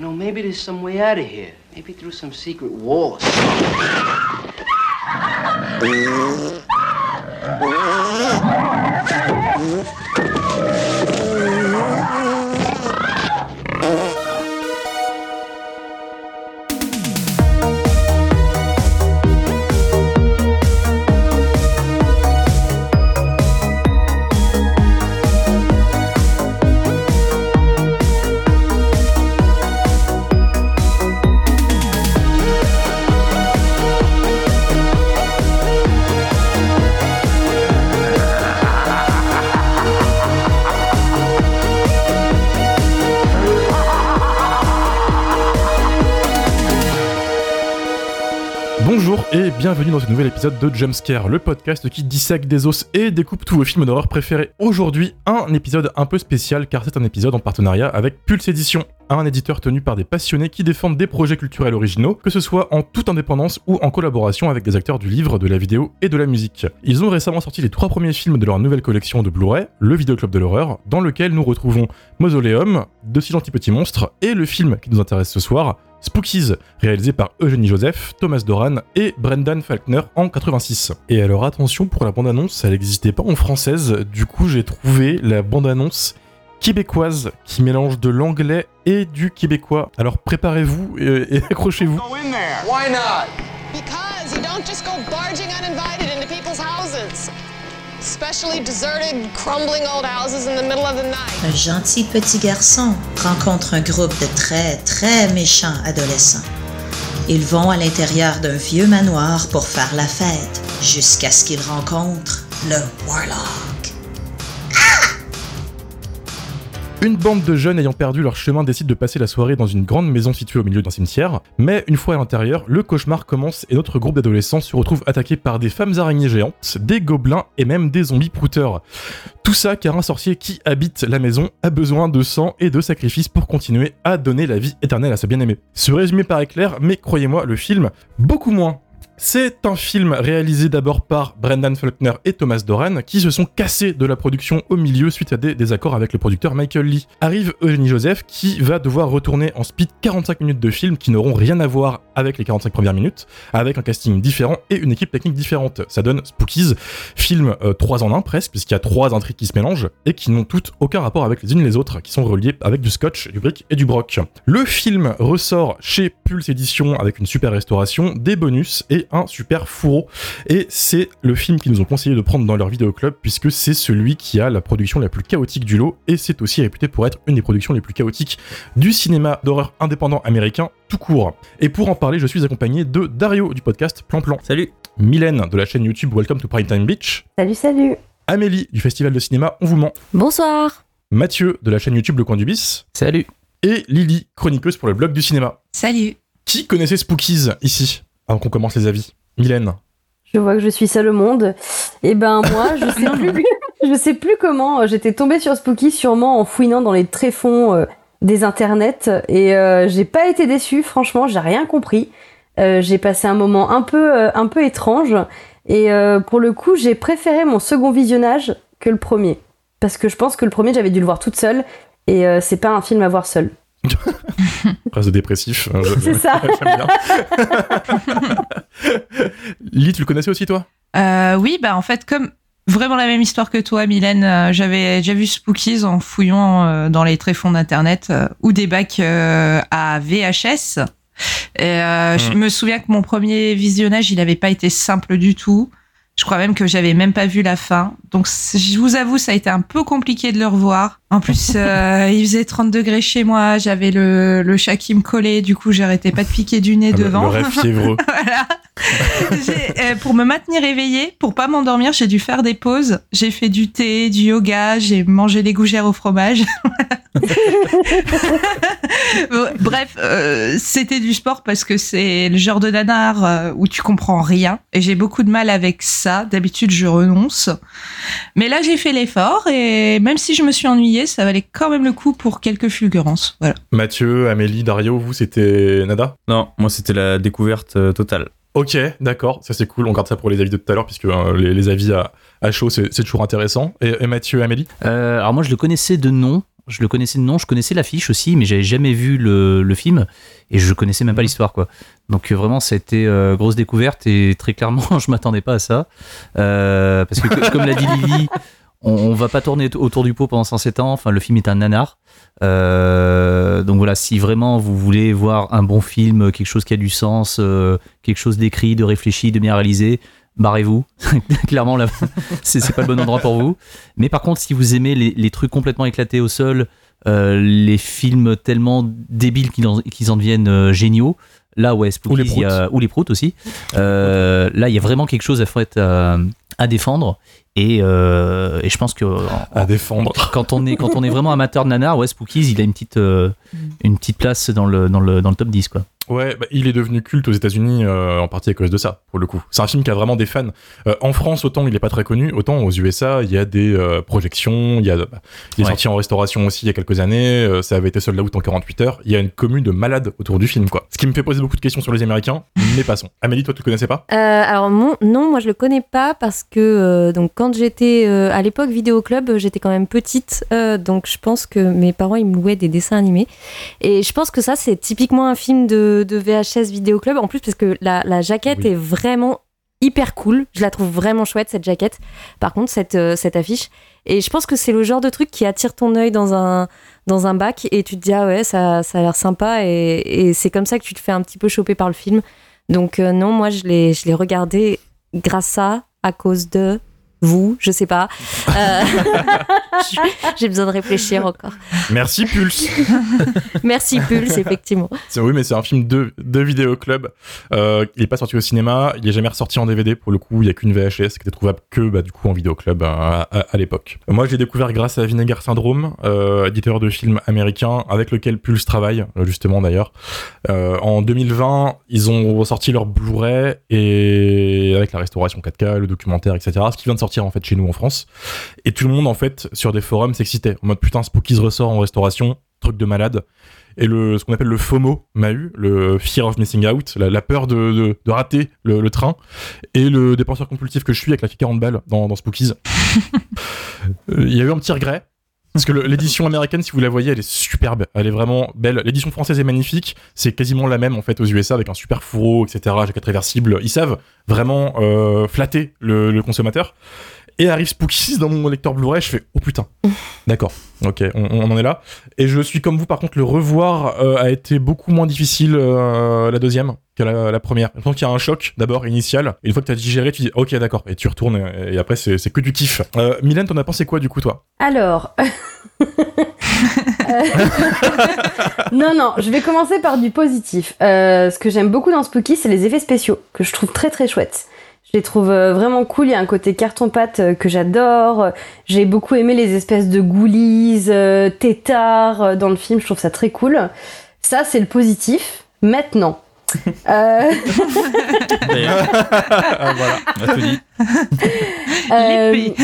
You know, maybe there's some way out of here. Maybe through some secret wall. Et bienvenue dans ce nouvel épisode de Jumpscare, le podcast qui dissèque des os et découpe tous vos films d'horreur préférés. Aujourd'hui, un épisode un peu spécial car c'est un épisode en partenariat avec Pulse Édition, un éditeur tenu par des passionnés qui défendent des projets culturels originaux, que ce soit en toute indépendance ou en collaboration avec des acteurs du livre, de la vidéo et de la musique. Ils ont récemment sorti les trois premiers films de leur nouvelle collection de Blu-ray, le Vidéoclub de l'horreur, dans lequel nous retrouvons Mausoleum, De si gentils petits monstres et le film qui nous intéresse ce soir, Spookies, réalisé par Eugénie Joseph, Thomas Doran et Brendan Falkner en 86. Et alors attention, pour la bande-annonce, elle n'existait pas en française, du coup j'ai trouvé la bande-annonce québécoise qui mélange de l'anglais et du québécois. Alors préparez-vous et, et accrochez-vous. Why not? Because you don't just go barging uninvited. Un gentil petit garçon rencontre un groupe de très, très méchants adolescents. Ils vont à l'intérieur d'un vieux manoir pour faire la fête, jusqu'à ce qu'ils rencontrent le Warlock. Une bande de jeunes ayant perdu leur chemin décide de passer la soirée dans une grande maison située au milieu d'un cimetière, mais une fois à l'intérieur, le cauchemar commence et notre groupe d'adolescents se retrouve attaqué par des femmes araignées géantes, des gobelins et même des zombies prouteurs. Tout ça car un sorcier qui habite la maison a besoin de sang et de sacrifices pour continuer à donner la vie éternelle à sa bien-aimée. Ce résumé paraît clair, mais croyez-moi, le film, beaucoup moins. C'est un film réalisé d'abord par Brendan Faulkner et Thomas Doran qui se sont cassés de la production au milieu suite à des désaccords avec le producteur Michael Lee. Arrive Eugénie Joseph qui va devoir retourner en speed 45 minutes de film qui n'auront rien à voir avec les 45 premières minutes, avec un casting différent et une équipe technique différente. Ça donne Spookies, film 3 en 1 presque, puisqu'il y a trois intrigues qui se mélangent et qui n'ont toutes aucun rapport avec les unes les autres, qui sont reliées avec du scotch, du brick et du broc. Le film ressort chez Pulse Édition avec une super restauration, des bonus et un super fourreau. Et c'est le film qu'ils nous ont conseillé de prendre dans leur vidéoclub, puisque c'est celui qui a la production la plus chaotique du lot, et c'est aussi réputé pour être une des productions les plus chaotiques du cinéma d'horreur indépendant américain tout court. Et pour en parler, je suis accompagné de Dario du podcast Plan Plan. Salut Mylène de la chaîne YouTube Welcome to Primetime Beach. Salut, salut. Amélie du festival de cinéma On vous ment. Bonsoir. Mathieu de la chaîne YouTube Le Coin du Bis. Salut Et Lily, chroniqueuse pour le blog du cinéma. Salut. Qui connaissait Spookies ici Avant qu'on commence les avis? Mylène. Je vois que je suis seule au monde. Et ben moi, je sais plus, je sais plus comment. J'étais tombée sur Spooky sûrement en fouinant dans les tréfonds euh, des internets et euh, j'ai pas été déçue. Franchement, j'ai rien compris. Euh, j'ai passé un moment un peu, euh, un peu étrange et euh, pour le coup, j'ai préféré mon second visionnage que le premier parce que je pense que le premier j'avais dû le voir toute seule et euh, c'est pas un film à voir seul. Phrase de dépressif. hein, C'est ça. Lily, tu le connaissais aussi toi? Euh, oui, bah en fait, comme vraiment la même histoire que toi, Mylène, euh, j'avais déjà vu Spookies en fouillant euh, dans les tréfonds d'internet euh, ou des bacs à VHS. Et, euh, Je Mm. me souviens que mon premier visionnage, il n'avait pas été simple du tout. Je crois même que j'avais même pas vu la fin. Donc, je vous avoue, ça a été un peu compliqué de le revoir. En plus, euh, il faisait 30 degrés chez moi. J'avais le, le chat qui me collait. Du coup, j'arrêtais pas de piquer du nez Ah, devant. Le rêve fiévreux. voilà. Euh, pour me maintenir éveillée, pour pas m'endormir, j'ai dû faire des pauses. J'ai fait du thé, du yoga, j'ai mangé des gougères au fromage. Bref, euh, c'était du sport parce que c'est le genre de nanar euh, où tu comprends rien. Et j'ai beaucoup de mal avec ça. D'habitude, je renonce. Mais là, j'ai fait l'effort et même si je me suis ennuyée, ça valait quand même le coup pour quelques fulgurances. Voilà. Mathieu, Amélie, Dario, vous c'était nada? Non, moi c'était la découverte euh, totale. Ok, d'accord, ça c'est cool, on garde ça pour les avis de tout à l'heure, puisque euh, les, les avis à, à chaud c'est c'est toujours intéressant. Et, et Mathieu, Amélie? Euh, alors moi je le connaissais de nom, Je le connaissais de nom, je connaissais l'affiche aussi, mais j'avais jamais vu le, le film et je connaissais même pas l'histoire, quoi. Donc euh, vraiment, c'était euh, grosse découverte et très clairement, je m'attendais pas à ça. Euh, parce que, co- comme l'a dit Lily, on, on va pas tourner autour du pot pendant 107 ans. Enfin, le film est un nanar. Euh, donc voilà, si vraiment vous voulez voir un bon film, quelque chose qui a du sens, quelque chose d'écrit, de réfléchi, de bien réalisé, barrez-vous. Clairement, là, c'est c'est pas le bon endroit pour vous. Mais par contre, si vous aimez les, les trucs complètement éclatés au sol, euh, les films tellement débiles qu'ils en, qu'ils en deviennent euh, géniaux, là, ouais, Spookies, Ou les a- proutes. ou les proutes aussi. Euh, là, il y a vraiment quelque chose à, faire, à, à défendre. Et, euh, et je pense que À défendre. quand on est quand on est vraiment amateur de nanar, ouais, Spookies, il a une petite euh, une petite place dans le dans le dans le top 10 quoi. Ouais, bah, il est devenu culte aux États-Unis euh, en partie à cause de ça, pour le coup. C'est un film qui a vraiment des fans. Euh, en France, autant il est pas très connu, autant aux USA, il y a des euh, projections, il y a, bah, il est Ouais. sorti en restauration aussi il y a quelques années, euh, ça avait été sold out en 48 heures. Il y a une commune de malades autour du film, quoi. Ce qui me fait poser beaucoup de questions sur les Américains, mais passons. Amélie, toi, tu le connaissais pas? Euh, alors mon, non, moi je le connais pas parce que euh, donc quand j'étais euh, à l'époque vidéo club, j'étais quand même petite, euh, donc je pense que mes parents ils me louaient des dessins animés et je pense que ça c'est typiquement un film de, de VHS vidéo club en plus parce que la, la jaquette Oui. est vraiment hyper cool, je la trouve vraiment chouette cette jaquette. Par contre cette euh, cette affiche et je pense que c'est le genre de truc qui attire ton œil dans un dans un bac et tu te dis ah ouais ça, ça a l'air sympa et, et c'est comme ça que tu te fais un petit peu choper par le film. Donc euh, non, moi je l'ai je l'ai regardé grâce à à cause de vous, je sais pas. Euh, J'ai besoin de réfléchir encore. Merci Pulse. Merci Pulse, effectivement. Oui, mais c'est un film de, de vidéo club. Euh, il est pas sorti au cinéma, il est jamais ressorti en DVD pour le coup. Il y a qu'une VHS qui était trouvable que bah, du coup en vidéo club euh, à, à- à l'époque. Moi, je l'ai découvert grâce à Vinegar Syndrome, euh, éditeur de films américain avec lequel Pulse travaille justement d'ailleurs. Euh, en 2020, ils ont ressorti leur Blu-ray et avec la restauration 4K, le documentaire, etc. Ce qui vient de sortir en fait chez nous en France. Et tout le monde en fait sur des forums s'excitait en mode putain Spookies ressort en restauration, truc de malade. Et le, ce qu'on appelle le FOMO m'a eu, le Fear of Missing Out, la, la peur de, de, de rater le, le train, et le dépenseur compulsif que je suis avec la fille 40 balles dans, dans Spookies. Euh, Il y a eu un petit regret. Parce que l'édition américaine, si vous la voyez, elle est superbe. Elle est vraiment belle. L'édition française est magnifique. C'est quasiment la même, en fait, aux USA, avec un super fourreau, etc., jaquette réversible. Ils savent vraiment euh, flatter le, le consommateur. Et arrive Spookies dans mon lecteur Blu-ray, je fais oh putain. D'accord, ok, on, on en est là. Et je suis comme vous, par contre, le revoir euh, a été beaucoup moins difficile euh, la deuxième la, la première. Pense qu'il y a un choc d'abord initial. Et une fois que tu as digéré, tu dis ok, d'accord, et tu retournes, et, après c'est que du kiff. Euh, Mylène, t'en as pensé quoi du coup, toi? Alors. Euh, non, non, je vais commencer par du positif. Euh, ce que j'aime beaucoup dans Spooky, c'est les effets spéciaux, que je trouve très très chouettes. Je les trouve euh, vraiment cool. Il y a un côté carton-pâte que j'adore. J'ai beaucoup aimé les espèces de goolies, euh, tétards dans le film. Je trouve ça très cool. Ça, c'est le positif. Maintenant. Euh, voilà. On a tout dit. Euh, L'épée.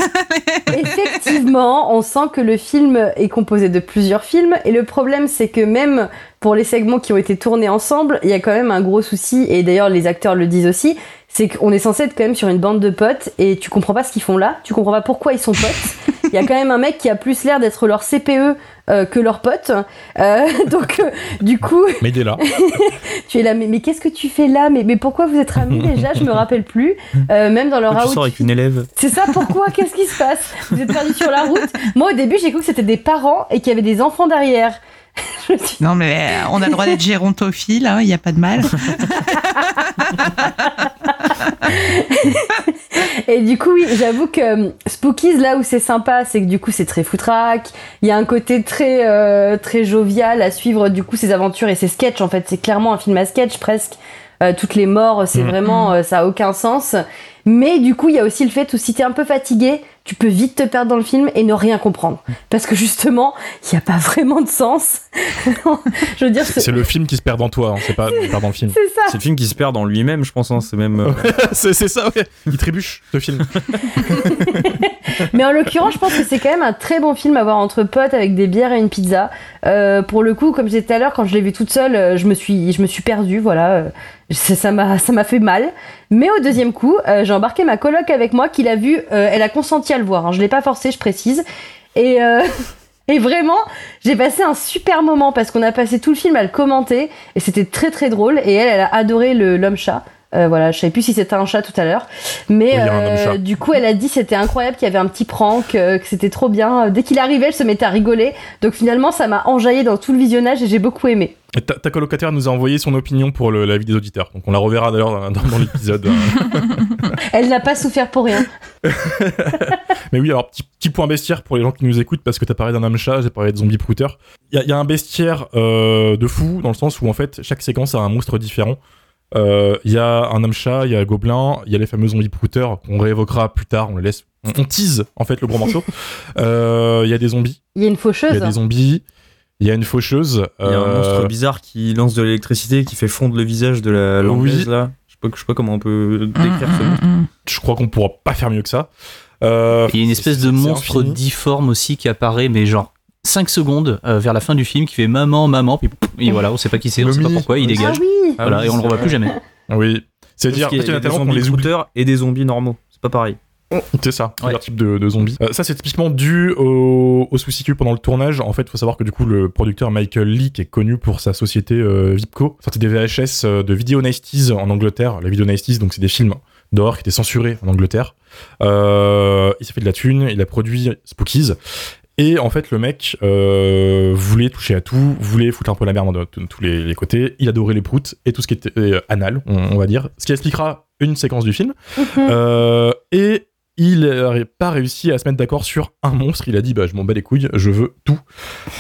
effectivement, on sent que le film est composé de plusieurs films et le problème c'est que même pour les segments qui ont été tournés ensemble, il y a quand même un gros souci et d'ailleurs les acteurs le disent aussi, c'est qu'on est censé être quand même sur une bande de potes et tu comprends pas ce qu'ils font là, tu comprends pas pourquoi ils sont potes. Il y a quand même un mec qui a plus l'air d'être leur CPE euh, que leur pote. Euh, donc euh, du coup, Mais est là. tu es là, mais, mais qu'est-ce que tu fais là? Mais, mais pourquoi vous êtes amis déjà? Je me rappelle plus. Euh, même dans leur Tu sors avec une élève. C'est ça, pourquoi? Qu'est-ce qui se passe? Vous êtes perdus sur la route Moi, au début, j'ai cru que c'était des parents et qu'il y avait des enfants derrière. Je me suis- Non, mais euh, on a le droit d'être gérontophile, il n'y a pas de mal. Et du coup, oui, j'avoue que euh, Spookies, là où c'est sympa, c'est que du coup, c'est très foutraque. Il y a un côté très, euh, très jovial à suivre, du coup, ses aventures et ses sketchs. En fait, c'est clairement un film à sketch presque. Euh, toutes les morts, c'est Mhm. vraiment, euh, ça a aucun sens. Mais du coup, il y a aussi le fait où si t'es un peu fatigué, tu peux vite te perdre dans le film et ne rien comprendre. Parce que justement, il n'y a pas vraiment de sens. Je veux dire, C'est le film qui se perd dans toi, hein, c'est pas perd dans le film. c'est ça. C'est le film qui se perd dans lui-même, je pense. hein, C'est même. euh, c'est c'est ça, ouais. Il trébuche, ce film. Mais en l'occurrence, je pense que c'est quand même un très bon film à voir entre potes avec des bières et une pizza. Euh, pour le coup, comme je disais tout à l'heure, quand je l'ai vu toute seule, euh, je me suis, je me suis perdue, voilà. Euh, Ça m'a, ça m'a fait mal. Mais au deuxième coup, euh, j'ai embarqué ma coloc avec moi qui l'a vu. euh, elle a consenti à le voir. Hein. Je l'ai pas forcé, je précise. Et Et vraiment, j'ai passé un super moment parce qu'on a passé tout le film à le commenter et c'était très très drôle. Et elle, elle a adoré l'homme chat. Euh, voilà, je savais plus si c'était un chat tout à l'heure, mais Oui, euh, du coup, elle a dit c'était incroyable, qu'il y avait un petit prank, euh, que c'était trop bien. Dès qu'il arrivait, elle se mettait à rigoler. Donc finalement, ça m'a enjaillé dans tout le visionnage et j'ai beaucoup aimé. Et Ta, ta colocataire nous a envoyé son opinion pour le- l'avis des auditeurs, donc on la reverra d'ailleurs dans, dans- dans l'épisode. Elle n'a pas souffert pour rien. Mais oui, alors petit, petit point bestiaire pour les gens qui nous écoutent, parce que t'as parlé d'un homme chat, j'ai parlé de zombie prouter. Il y, a- il y a un bestiaire euh, de fou, dans le sens où en fait, chaque séquence a un monstre différent. Euh, Il y a un homme chat, il y a un gobelin, il y a les fameux zombies prouteurs qu'on réévoquera plus tard, on les laisse. On, on tease en fait le gros morceau. Euh, Il y a des zombies, Il y a une il y faucheuse. a des zombies, il y a une faucheuse. Il y a un euh, monstre bizarre qui lance de l'électricité, qui fait fondre le visage de la Oui. là. Je sais pas, je sais pas comment on peut décrire ce Mm, monstre. mm, mm. je crois qu'on pourra pas faire mieux que ça. Euh, Il y a une espèce de monstre infini. difforme aussi qui apparaît, mais genre 5 secondes euh, vers la fin du film, qui fait maman, maman, puis pouf, et voilà, on sait pas qui c'est, on sait pas pourquoi, il Ah Ah dégage. oui Voilà, et on le revoit plus jamais. Oui. C'est-à-dire, Parce en fait, il y a des zombies les oublie. et des zombies normaux. C'est pas pareil. C'est ça, Ouais. plusieurs types de, de zombies. Euh, ça, c'est typiquement dû au, au souci qu'il y a pendant le tournage. En fait, faut savoir que du coup, le producteur Michael Lee, qui est connu pour sa société euh, Vipco, sortait des VHS euh, de Video Nasties en Angleterre. La Video Nasties, donc c'est des films d'horreur qui étaient censurés en Angleterre. Euh, il s'est fait de la thune, il a produit Spookies. Et en fait, le mec euh, voulait toucher à tout, voulait foutre un peu la merde de, tous les, les côtés. Il adorait les proutes et tout ce qui était euh, anal, on, on va dire. Ce qui expliquera une séquence du film. Mhm. Euh, et il n'a pas réussi à se mettre d'accord sur un monstre. Il a dit bah, Je m'en bats les couilles, je veux tout.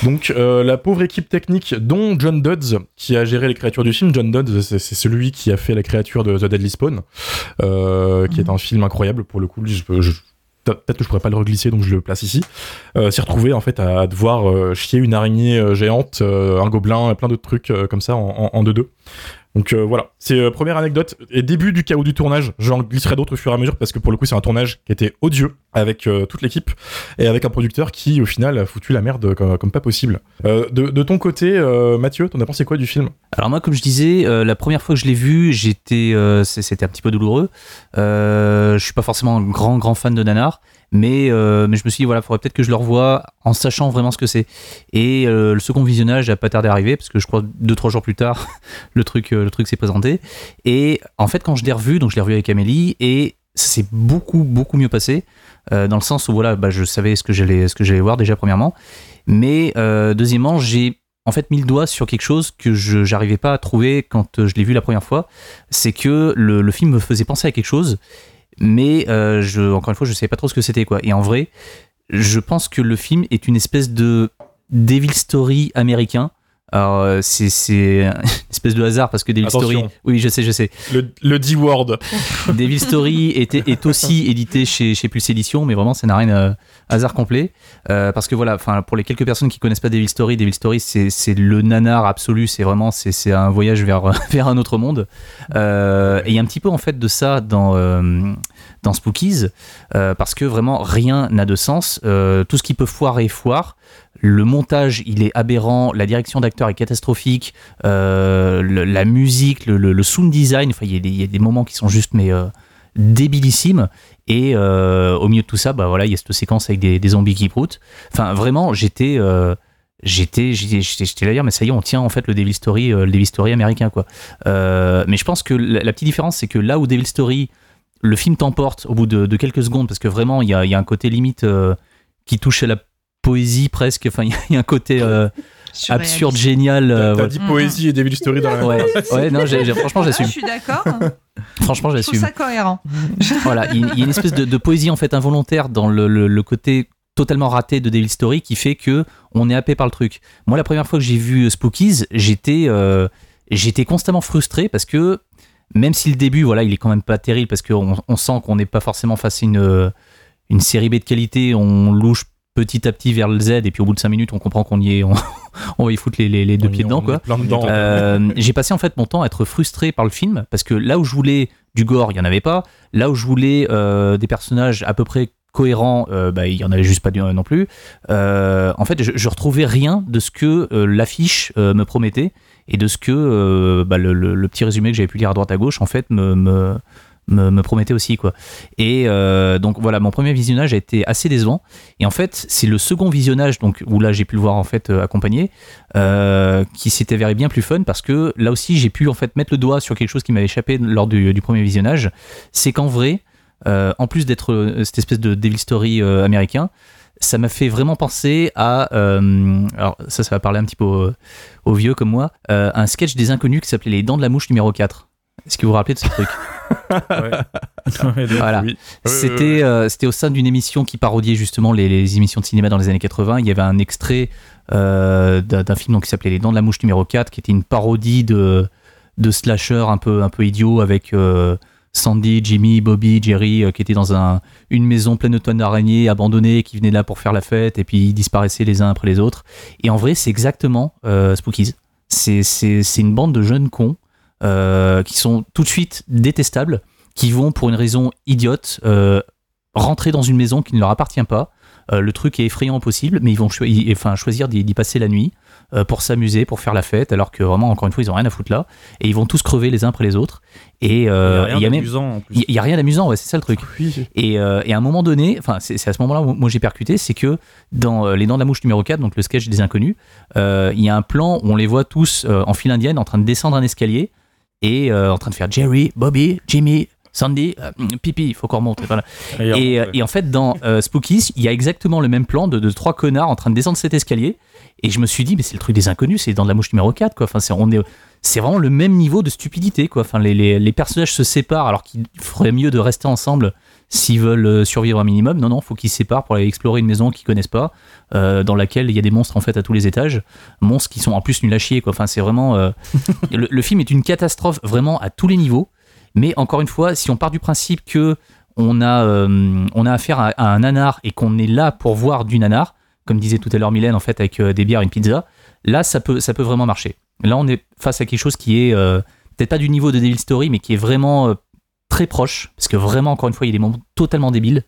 Donc, la pauvre équipe technique, dont John Dodds, qui a géré les créatures du film. John Dodds, c'est celui qui a fait la créature de The Deadly Spawn, qui est un film incroyable pour le coup. Je- Peut-être que je pourrais pas le reglisser, donc je le place ici. Euh, S'y retrouver en fait à devoir euh, chier une araignée euh, géante, euh, un gobelin, plein d'autres trucs comme ça en 2-2. Donc euh, voilà, c'est euh, première anecdote et début du chaos du tournage. J'en glisserai d'autres au fur et à mesure parce que pour le coup c'est un tournage qui était odieux avec euh, toute l'équipe et avec un producteur qui au final a foutu la merde comme, pas possible. De, ton côté, Mathieu, t'en as pensé quoi du film? Alors moi, comme je disais, la première fois que je l'ai vu, j'étais, c'était un petit peu douloureux. Je suis pas forcément un grand grand fan de nanar, mais euh, mais je me suis dit voilà, faudrait peut-être que je le revoie en sachant vraiment ce que c'est. Et euh, le second visionnage a pas tardé à arriver parce que je crois deux trois jours plus tard, le truc euh, le truc s'est présenté. Et en fait, quand je l'ai revu, donc je l'ai revu avec Amélie et ça s'est beaucoup beaucoup mieux passé dans le sens où voilà, bah, je savais ce que j'allais voir déjà premièrement, mais deuxièmement j'ai en fait mis le doigt sur quelque chose que je j'arrivais pas à trouver quand je l'ai vu la première fois, c'est que le, le film me faisait penser à quelque chose, mais euh, je, encore une fois je savais pas trop ce que c'était quoi. Et en vrai, je pense que le film est une espèce de Devil Story américain. Alors euh, c'est c'est une espèce de hasard parce que Devil Attention. Story, oui je sais je sais, Le, le D-word. Devil Story est, est aussi édité chez, chez Pulse Édition, mais vraiment, ça n'a rien euh, hasard complet. Euh, parce que voilà, pour les quelques personnes qui connaissent pas Devil Story, Devil Story, c'est c'est le nanar absolu. C'est vraiment, c'est c'est un voyage vers, vers un autre monde. Euh, et il y a un petit peu en fait de ça dans dans Spookies, parce que vraiment rien n'a de sens. Tout ce qui peut foirer foire. Le montage, il est aberrant. La direction d'acteur est catastrophique. Euh, la musique, le, sound design, enfin, il y, a des- moments qui sont juste mais euh, débilissimes. Et euh, au milieu de tout ça, bah voilà, il y a cette séquence avec des, zombies qui proutent. Enfin, vraiment, j'étais, euh, j'étais, j'étais, là hier, mais ça y est, on tient en fait le Devil Story, le Devil Story américain, quoi. Mais je pense que la, petite différence, c'est que là où Devil Story, le film t'emporte au bout de, quelques secondes, parce que vraiment, il y a, y a un côté limite qui touche à la poésie presque. Enfin, il y a- il y a un côté euh, absurde, génial. euh, T'as dit poésie et Devil Story dans la même Ouais, phrase. ouais, non, franchement, Ah, j'assume. je suis d'accord. Franchement, Je trouve j'assume. ça cohérent. Voilà, il y a une espèce de, de poésie en fait involontaire dans le, le- le côté totalement raté de Devil Story qui fait que on est happé par le truc. Moi, la première fois que j'ai vu Spookies, j'étais euh, j'étais constamment frustré parce que même si le début, voilà, il est quand même pas terrible parce qu'on on sent qu'on n'est pas forcément face à une, une série B de qualité, on louche petit à petit vers le Z et puis au bout de 5 minutes on comprend qu'on y est, on, on va y foutre les, les- les deux On y- pieds dedans quoi. Euh, j'ai passé en fait mon temps à être frustré par le film parce que là où je voulais du gore, il y en avait pas. Là où je voulais euh, des personnages à peu près cohérents, euh, bah, il y en avait juste pas du- non plus. En fait, je, je retrouvais rien de ce que l'affiche me promettait et de ce que bah, le, le- le petit résumé que j'avais pu lire à droite à gauche en fait me, me, me, me promettait aussi quoi. Et euh, donc voilà, mon premier visionnage a été assez décevant. Et en fait, c'est le second visionnage donc où là j'ai pu le voir en fait euh, accompagné, euh, qui s'est avéré bien plus fun parce que là aussi j'ai pu en fait mettre le doigt sur quelque chose qui m'avait échappé lors du, premier visionnage. C'est qu'en vrai, en plus d'être cette espèce de Devil Story américain, ça m'a fait vraiment penser à, alors ça, ça va parler un petit peu aux, vieux comme moi, un sketch des inconnus qui s'appelait Les Dents de la Mouche numéro 4. Est-ce que vous vous rappelez de ce truc Voilà. Oui. C'était euh, c'était au sein d'une émission qui parodiait justement les, les émissions de cinéma dans les années 80. Il y avait un extrait euh, d'un film donc, qui s'appelait Les Dents de la Mouche numéro 4, qui était une parodie de, de slasher un peu, un peu idiot avec euh, Sandy, Jimmy, Bobby, Jerry euh, qui étaient dans un, une maison pleine de tonnes d'araignées abandonnée, qui venaient là pour faire la fête et puis ils disparaissaient les uns après les autres. Et en vrai, c'est exactement euh, Spookies. C'est- C'est c'est une bande de jeunes cons euh, qui sont tout de suite détestables, qui vont pour une raison idiote euh, rentrer dans une maison qui ne leur appartient pas. Euh, le truc est effrayant possible, mais ils vont choi- y- enfin, choisir d'y passer la nuit pour s'amuser, pour faire la fête, alors que vraiment, encore une fois, ils ont rien à foutre là. Et ils vont tous crever les uns après les autres. Et il il y y a a même. amusant en plus. Il y a rien d'amusant, ouais, c'est ça le truc. Oui. Et, et à un moment donné, enfin, c'est à ce moment-là où moi j'ai percuté, c'est que dans Les Dents de la Mouche numéro 4, donc le sketch des inconnus, il y a un plan où on les voit tous en file indienne en train de descendre un escalier et euh, en train de faire Jerry, Bobby, Jimmy, Sandy, euh, Pipi, il faut qu'on remonte. Voilà. Et, euh, et en fait, dans euh, Spookies, il y a exactement le même plan de, de trois connards en train de descendre cet escalier. Et je me suis dit, mais c'est le truc des inconnus, c'est dans de la mouche numéro 4, quoi. Enfin, c'est, on est, c'est vraiment le même niveau de stupidité, quoi. Enfin, les, les, les personnages se séparent alors qu'il ferait mieux de rester ensemble s'ils veulent euh, survivre un minimum. Non, non, faut qu'ils se séparent pour aller explorer une maison qu'ils connaissent pas, euh, dans laquelle il y a des monstres en fait à tous les étages. Monstres qui sont en plus nuls à chier, quoi. Enfin, c'est vraiment. euh, le, le film est une catastrophe vraiment à tous les niveaux. Mais encore une fois, si on part du principe que on a, euh, on a affaire à, à un nanar et qu'on est là pour voir du nanar, comme disait tout à l'heure Mylène, en fait, avec des bières et une pizza, là, ça peut, ça peut vraiment marcher. Là, on est face à quelque chose qui est peut-être pas du niveau de Devil Story, mais qui est vraiment très proche, parce que vraiment, encore une fois, il y a des moments totalement débiles,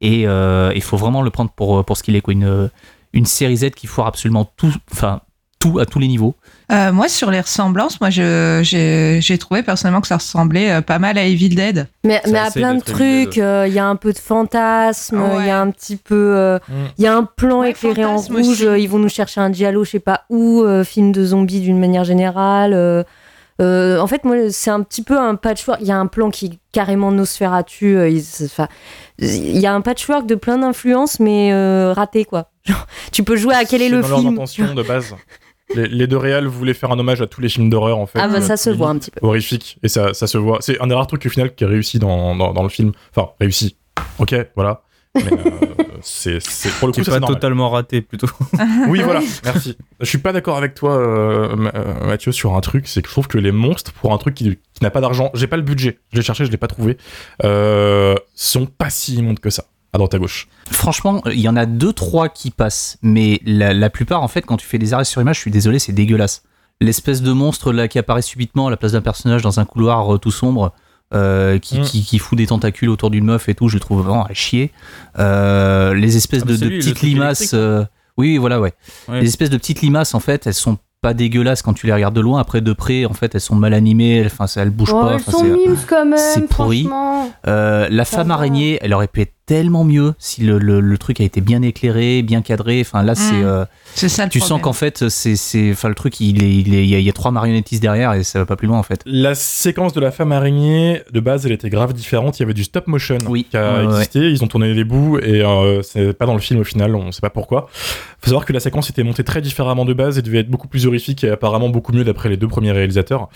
et euh, il faut vraiment le prendre pour, pour ce qu'il est, quoi. Une, une série Z qui foire absolument tout, enfin, tout à tous les niveaux. Euh, moi, sur les ressemblances, moi, je- j'ai j'ai trouvé personnellement que ça ressemblait euh, pas mal à Evil Dead. Mais, mais à plein de trucs, euh, il y a un peu de fantasme, il Ouais. y a un petit peu. euh, Mm. Il y a un plan Ouais, éclairé en rouge, aussi. euh, ils vont nous chercher un diallo, je sais pas où, euh, film de zombies d'une manière générale. Euh, en fait, moi, c'est un petit peu un patchwork. Il y a un plan qui est carrément Nosferatu. euh, il c'est- enfin, il y a un patchwork de plein d'influences, mais euh, raté, quoi. Genre, tu peux jouer à quel est, le dans film intentions de base. Les, les deux réals voulaient faire un hommage à tous les films d'horreur en fait. Ah, bah euh, ça se voit un petit peu. Horrifique. Et ça, ça se voit. C'est un des rares trucs au final qui est réussi dans, dans, dans le film. Enfin, réussi. Ok, voilà. Mais euh, c'est c'est- pour le coup c'est pas normal. totalement raté plutôt. Oui, voilà, merci. Je suis pas d'accord avec toi, euh, euh, Mathieu, sur un truc. C'est que je trouve que les monstres, pour un truc qui, qui n'a pas d'argent, j'ai pas le budget. Je l'ai cherché, je l'ai pas trouvé. Euh, sont pas si immondes que ça, à droite à gauche. Franchement, il y en a deux, trois qui passent, mais la, la plupart, en fait, quand tu fais des arrêts sur image, je suis désolé, c'est dégueulasse. L'espèce de monstre là qui apparaît subitement à la place d'un personnage dans un couloir euh, tout sombre, euh, qui, Mm. qui, qui fout des tentacules autour d'une meuf et tout, je le trouve vraiment à chier. Euh, les espèces Ah, de, de lui, petites limaces. euh, oui, voilà, ouais. Ouais. Les espèces de petites limaces, en fait, elles sont pas dégueulasses quand tu les regardes de loin. Après, de près, en fait, elles sont mal animées. elles- Enfin, ça, elles bougent Oh, pas. elles sont c'est- mimes quand même, c'est pourri. euh, la femme va. araignée, elle aurait pu être tellement mieux si le, le- le truc a été bien éclairé, bien cadré. Enfin là, c'est, Mm. euh, C'est ça le tu sens qu'en fait, c'est, c'est, enfin le truc, il est, il est, il y a, il y a trois marionnettistes derrière et ça va pas plus loin en fait. La séquence de la femme araignée, de base, elle était grave différente. Il y avait du stop motion Oui. qui a ouais. existé. Ils ont tourné les bouts et euh, c'est pas dans le film au final. On sait pas pourquoi. Faut savoir que la séquence était montée très différemment de base et devait être beaucoup plus horrifique et apparemment beaucoup mieux d'après les deux premiers réalisateurs.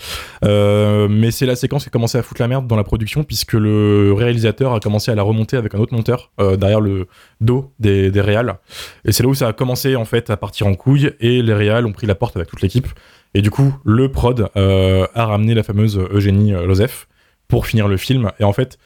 Euh, mais c'est la séquence qui a commencé à foutre la merde dans la production puisque le réalisateur a commencé à la remonter avec un autre monteur euh, derrière le dos des, des réals. Et c'est là où ça a commencé en fait à partir en couille et les réals ont pris la porte avec toute l'équipe. Et du coup, le prod euh, a ramené la fameuse Eugénie euh, Lozef pour finir le film. Et en fait,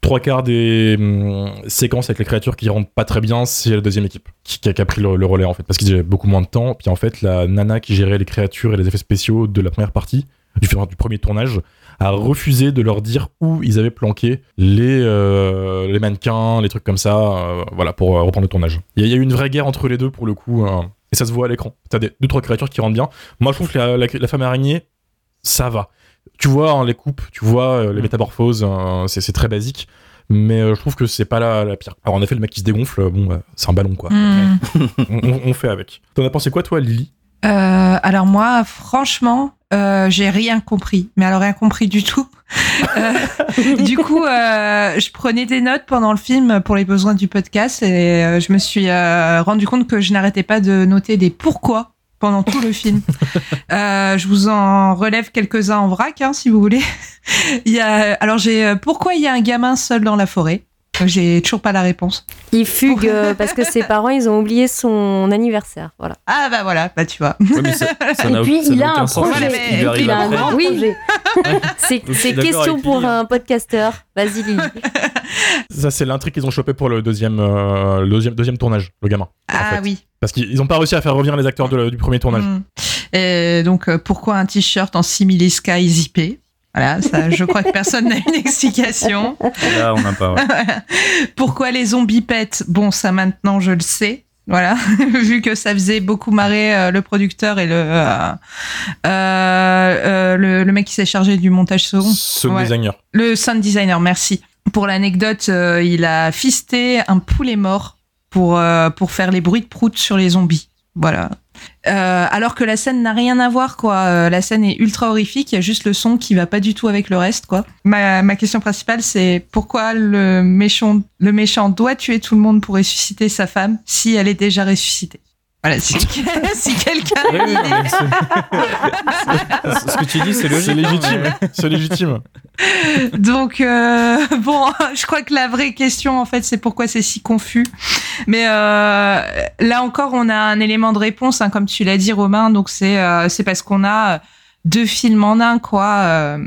trois quarts des hum, séquences avec les créatures qui rentrent pas très bien, c'est la deuxième équipe qui, qui a, qui a pris le, le relais en fait, parce qu'ils avaient beaucoup moins de temps. Puis en fait, la nana qui gérait les créatures et les effets spéciaux de la première partie, du, du premier tournage, a refusé de leur dire où ils avaient planqué les, euh, les mannequins, les trucs comme ça, euh, voilà, pour euh, reprendre le tournage. Il y, a- il y a eu une vraie guerre entre les deux pour le coup, et ça se voit à l'écran. T'as des deux trois créatures qui rentrent bien. Moi, je trouve que la, la- la femme araignée, ça va. Tu vois hein, les coupes, tu vois euh, les métamorphoses, euh, c'est très basique. Mais euh, je trouve que c'est pas la, la pire. Alors en effet, le mec qui se dégonfle, bon, bah, c'est un ballon quoi. On- on fait avec. T'en as pensé quoi toi, Lily? Euh, alors moi, franchement, euh, j'ai rien compris. Mais alors rien compris du tout. Euh, du coup, euh, je prenais des notes pendant le film pour les besoins du podcast et je me suis rendu compte que je n'arrêtais pas de noter des pourquoi pendant tout le film. Euh, je vous en relève quelques-uns en vrac, hein, si vous voulez. il y a, alors j'ai euh, pourquoi il y a un gamin seul dans la forêt? J'ai toujours pas la réponse. Il fugue euh, parce que ses parents, ils ont oublié son anniversaire. Voilà. Ah bah voilà, bah tu vois. Ouais, mais ça, ça Et puis ça il a un projet. Il lui arrive Il a un grand projet. C'est question pour hein. un podcasteur. Vas-y, Lily. Ça, c'est l'intrigue qu'ils ont chopé pour le deuxième, euh, le deuxième, deuxième tournage, le gamin. en Ah fait. oui. Parce qu'ils ont pas réussi à faire revenir les acteurs de- du premier tournage. Mm. Et donc, euh, pourquoi un t-shirt en simili sky zippé? Voilà, ça, je crois que personne n'a une explication. Là, on n'a pas. ouais. Pourquoi les zombies pètent? Bon, ça maintenant, je le sais. Voilà, vu que ça faisait beaucoup marrer euh, le producteur et le, euh, euh, le le mec qui s'est chargé du montage son. Ouais. designer. Le sound designer, merci. Pour l'anecdote, il a fisté un poulet mort pour, pour faire les bruits de prout sur les zombies. Voilà. Euh, alors que la scène n'a rien à voir, quoi. Euh, la scène est ultra horrifique, il y a juste le son qui va pas du tout avec le reste, quoi. Ma, ma question principale, c'est pourquoi le méchant, le méchant doit tuer tout le monde pour ressusciter sa femme si elle est déjà ressuscitée? Voilà, si, si quelqu'un Oui, oui, idée. non, mais c'est- Ce que tu dis, c'est logique. C'est légitime. hein, C'est légitime. Donc euh, bon, je crois que la vraie question en fait, c'est pourquoi c'est si confus. Mais euh, là encore, on a un élément de réponse, hein, comme tu l'as dit, Romain. Donc c'est euh, c'est parce qu'on a deux films en un, quoi.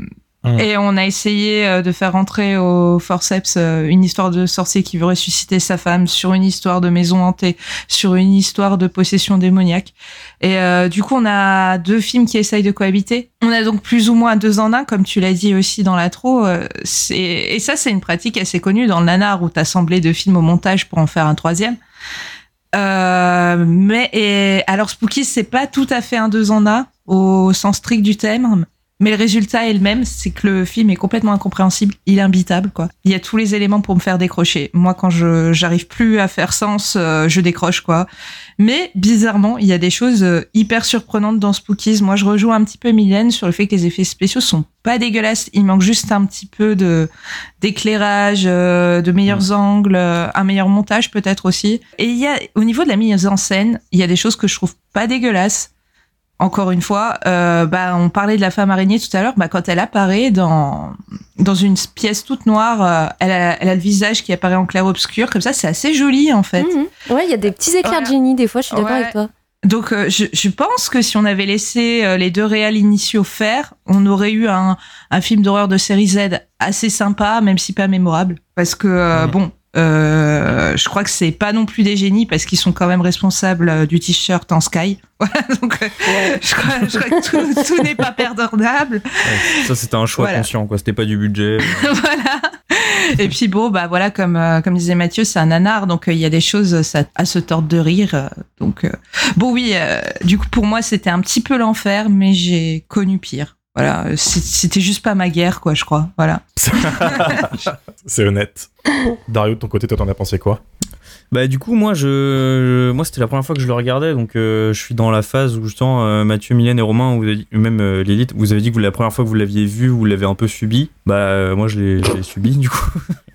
Mm. Et on a essayé euh, de faire rentrer au forceps euh, une histoire de sorcier qui veut ressusciter sa femme sur une histoire de maison hantée, sur une histoire de possession démoniaque. Et euh, du coup, on a deux films qui essayent de cohabiter. On a donc plus ou moins deux en un, comme tu l'as dit aussi dans l'intro. euh, et ça, c'est une pratique assez connue dans le nanar où tu assemblé deux films au montage pour en faire un troisième. Euh, mais et alors Spooky, c'est pas tout à fait un deux en un au sens strict du terme. Mais le résultat est le même, c'est que le film est complètement incompréhensible, il est imbitable quoi. Il y a tous les éléments pour me faire décrocher. Moi quand je j'arrive plus à faire sens, euh, je décroche quoi. Mais bizarrement, il y a des choses euh, hyper surprenantes dans Spookies. Moi je rejoins un petit peu Mylène sur le fait que les effets spéciaux sont pas dégueulasses, il manque juste un petit peu de d'éclairage, euh, de meilleurs angles, euh, un meilleur montage peut-être aussi. Et il y a au niveau de la mise en scène, il y a des choses que je trouve pas dégueulasses encore une fois, euh, bah, on parlait de la femme araignée tout à l'heure. Bah, quand elle apparaît dans dans une pièce toute noire, euh, elle, a, elle a le visage qui apparaît en clair obscur, comme ça, c'est assez joli en fait. Mhm. Ouais, il y a des petits éclairs Voilà. de génie des fois, je suis d'accord Ouais. avec toi. Donc, euh, je, je pense que si on avait laissé euh, les deux réals initiaux faire, on aurait eu un, un film d'horreur de série Z assez sympa, même si pas mémorable. Parce que bon. Euh, je crois que c'est pas non plus des génies parce qu'ils sont quand même responsables euh, du t-shirt en sky. Voilà, donc euh, je, crois, je crois que tout, tout n'est pas perdonnable. Ouais, Ça, c'était un choix Voilà. conscient, quoi. C'était pas du budget. voilà. Et puis bon, bah voilà, comme euh, comme disait Mathieu, c'est un nanar, donc euh, il y a des choses ça, à se tordre de rire. donc euh, bon, oui, euh, du coup pour moi c'était un petit peu l'enfer, mais j'ai connu pire. Voilà, euh, c'était juste pas ma guerre, quoi, je crois. Voilà. C'est honnête. Dario, de ton côté, toi, t'en as pensé quoi? Bah du coup moi je, je- moi c'était la première fois que je le regardais donc euh, je suis dans la phase où justement euh, Mathieu, Mylène et Romain vous avez dit- même euh, Lilith vous avez dit que vous, la première fois que vous l'aviez vu vous l'avez un peu subi bah euh, moi je l'ai je l'ai subi du coup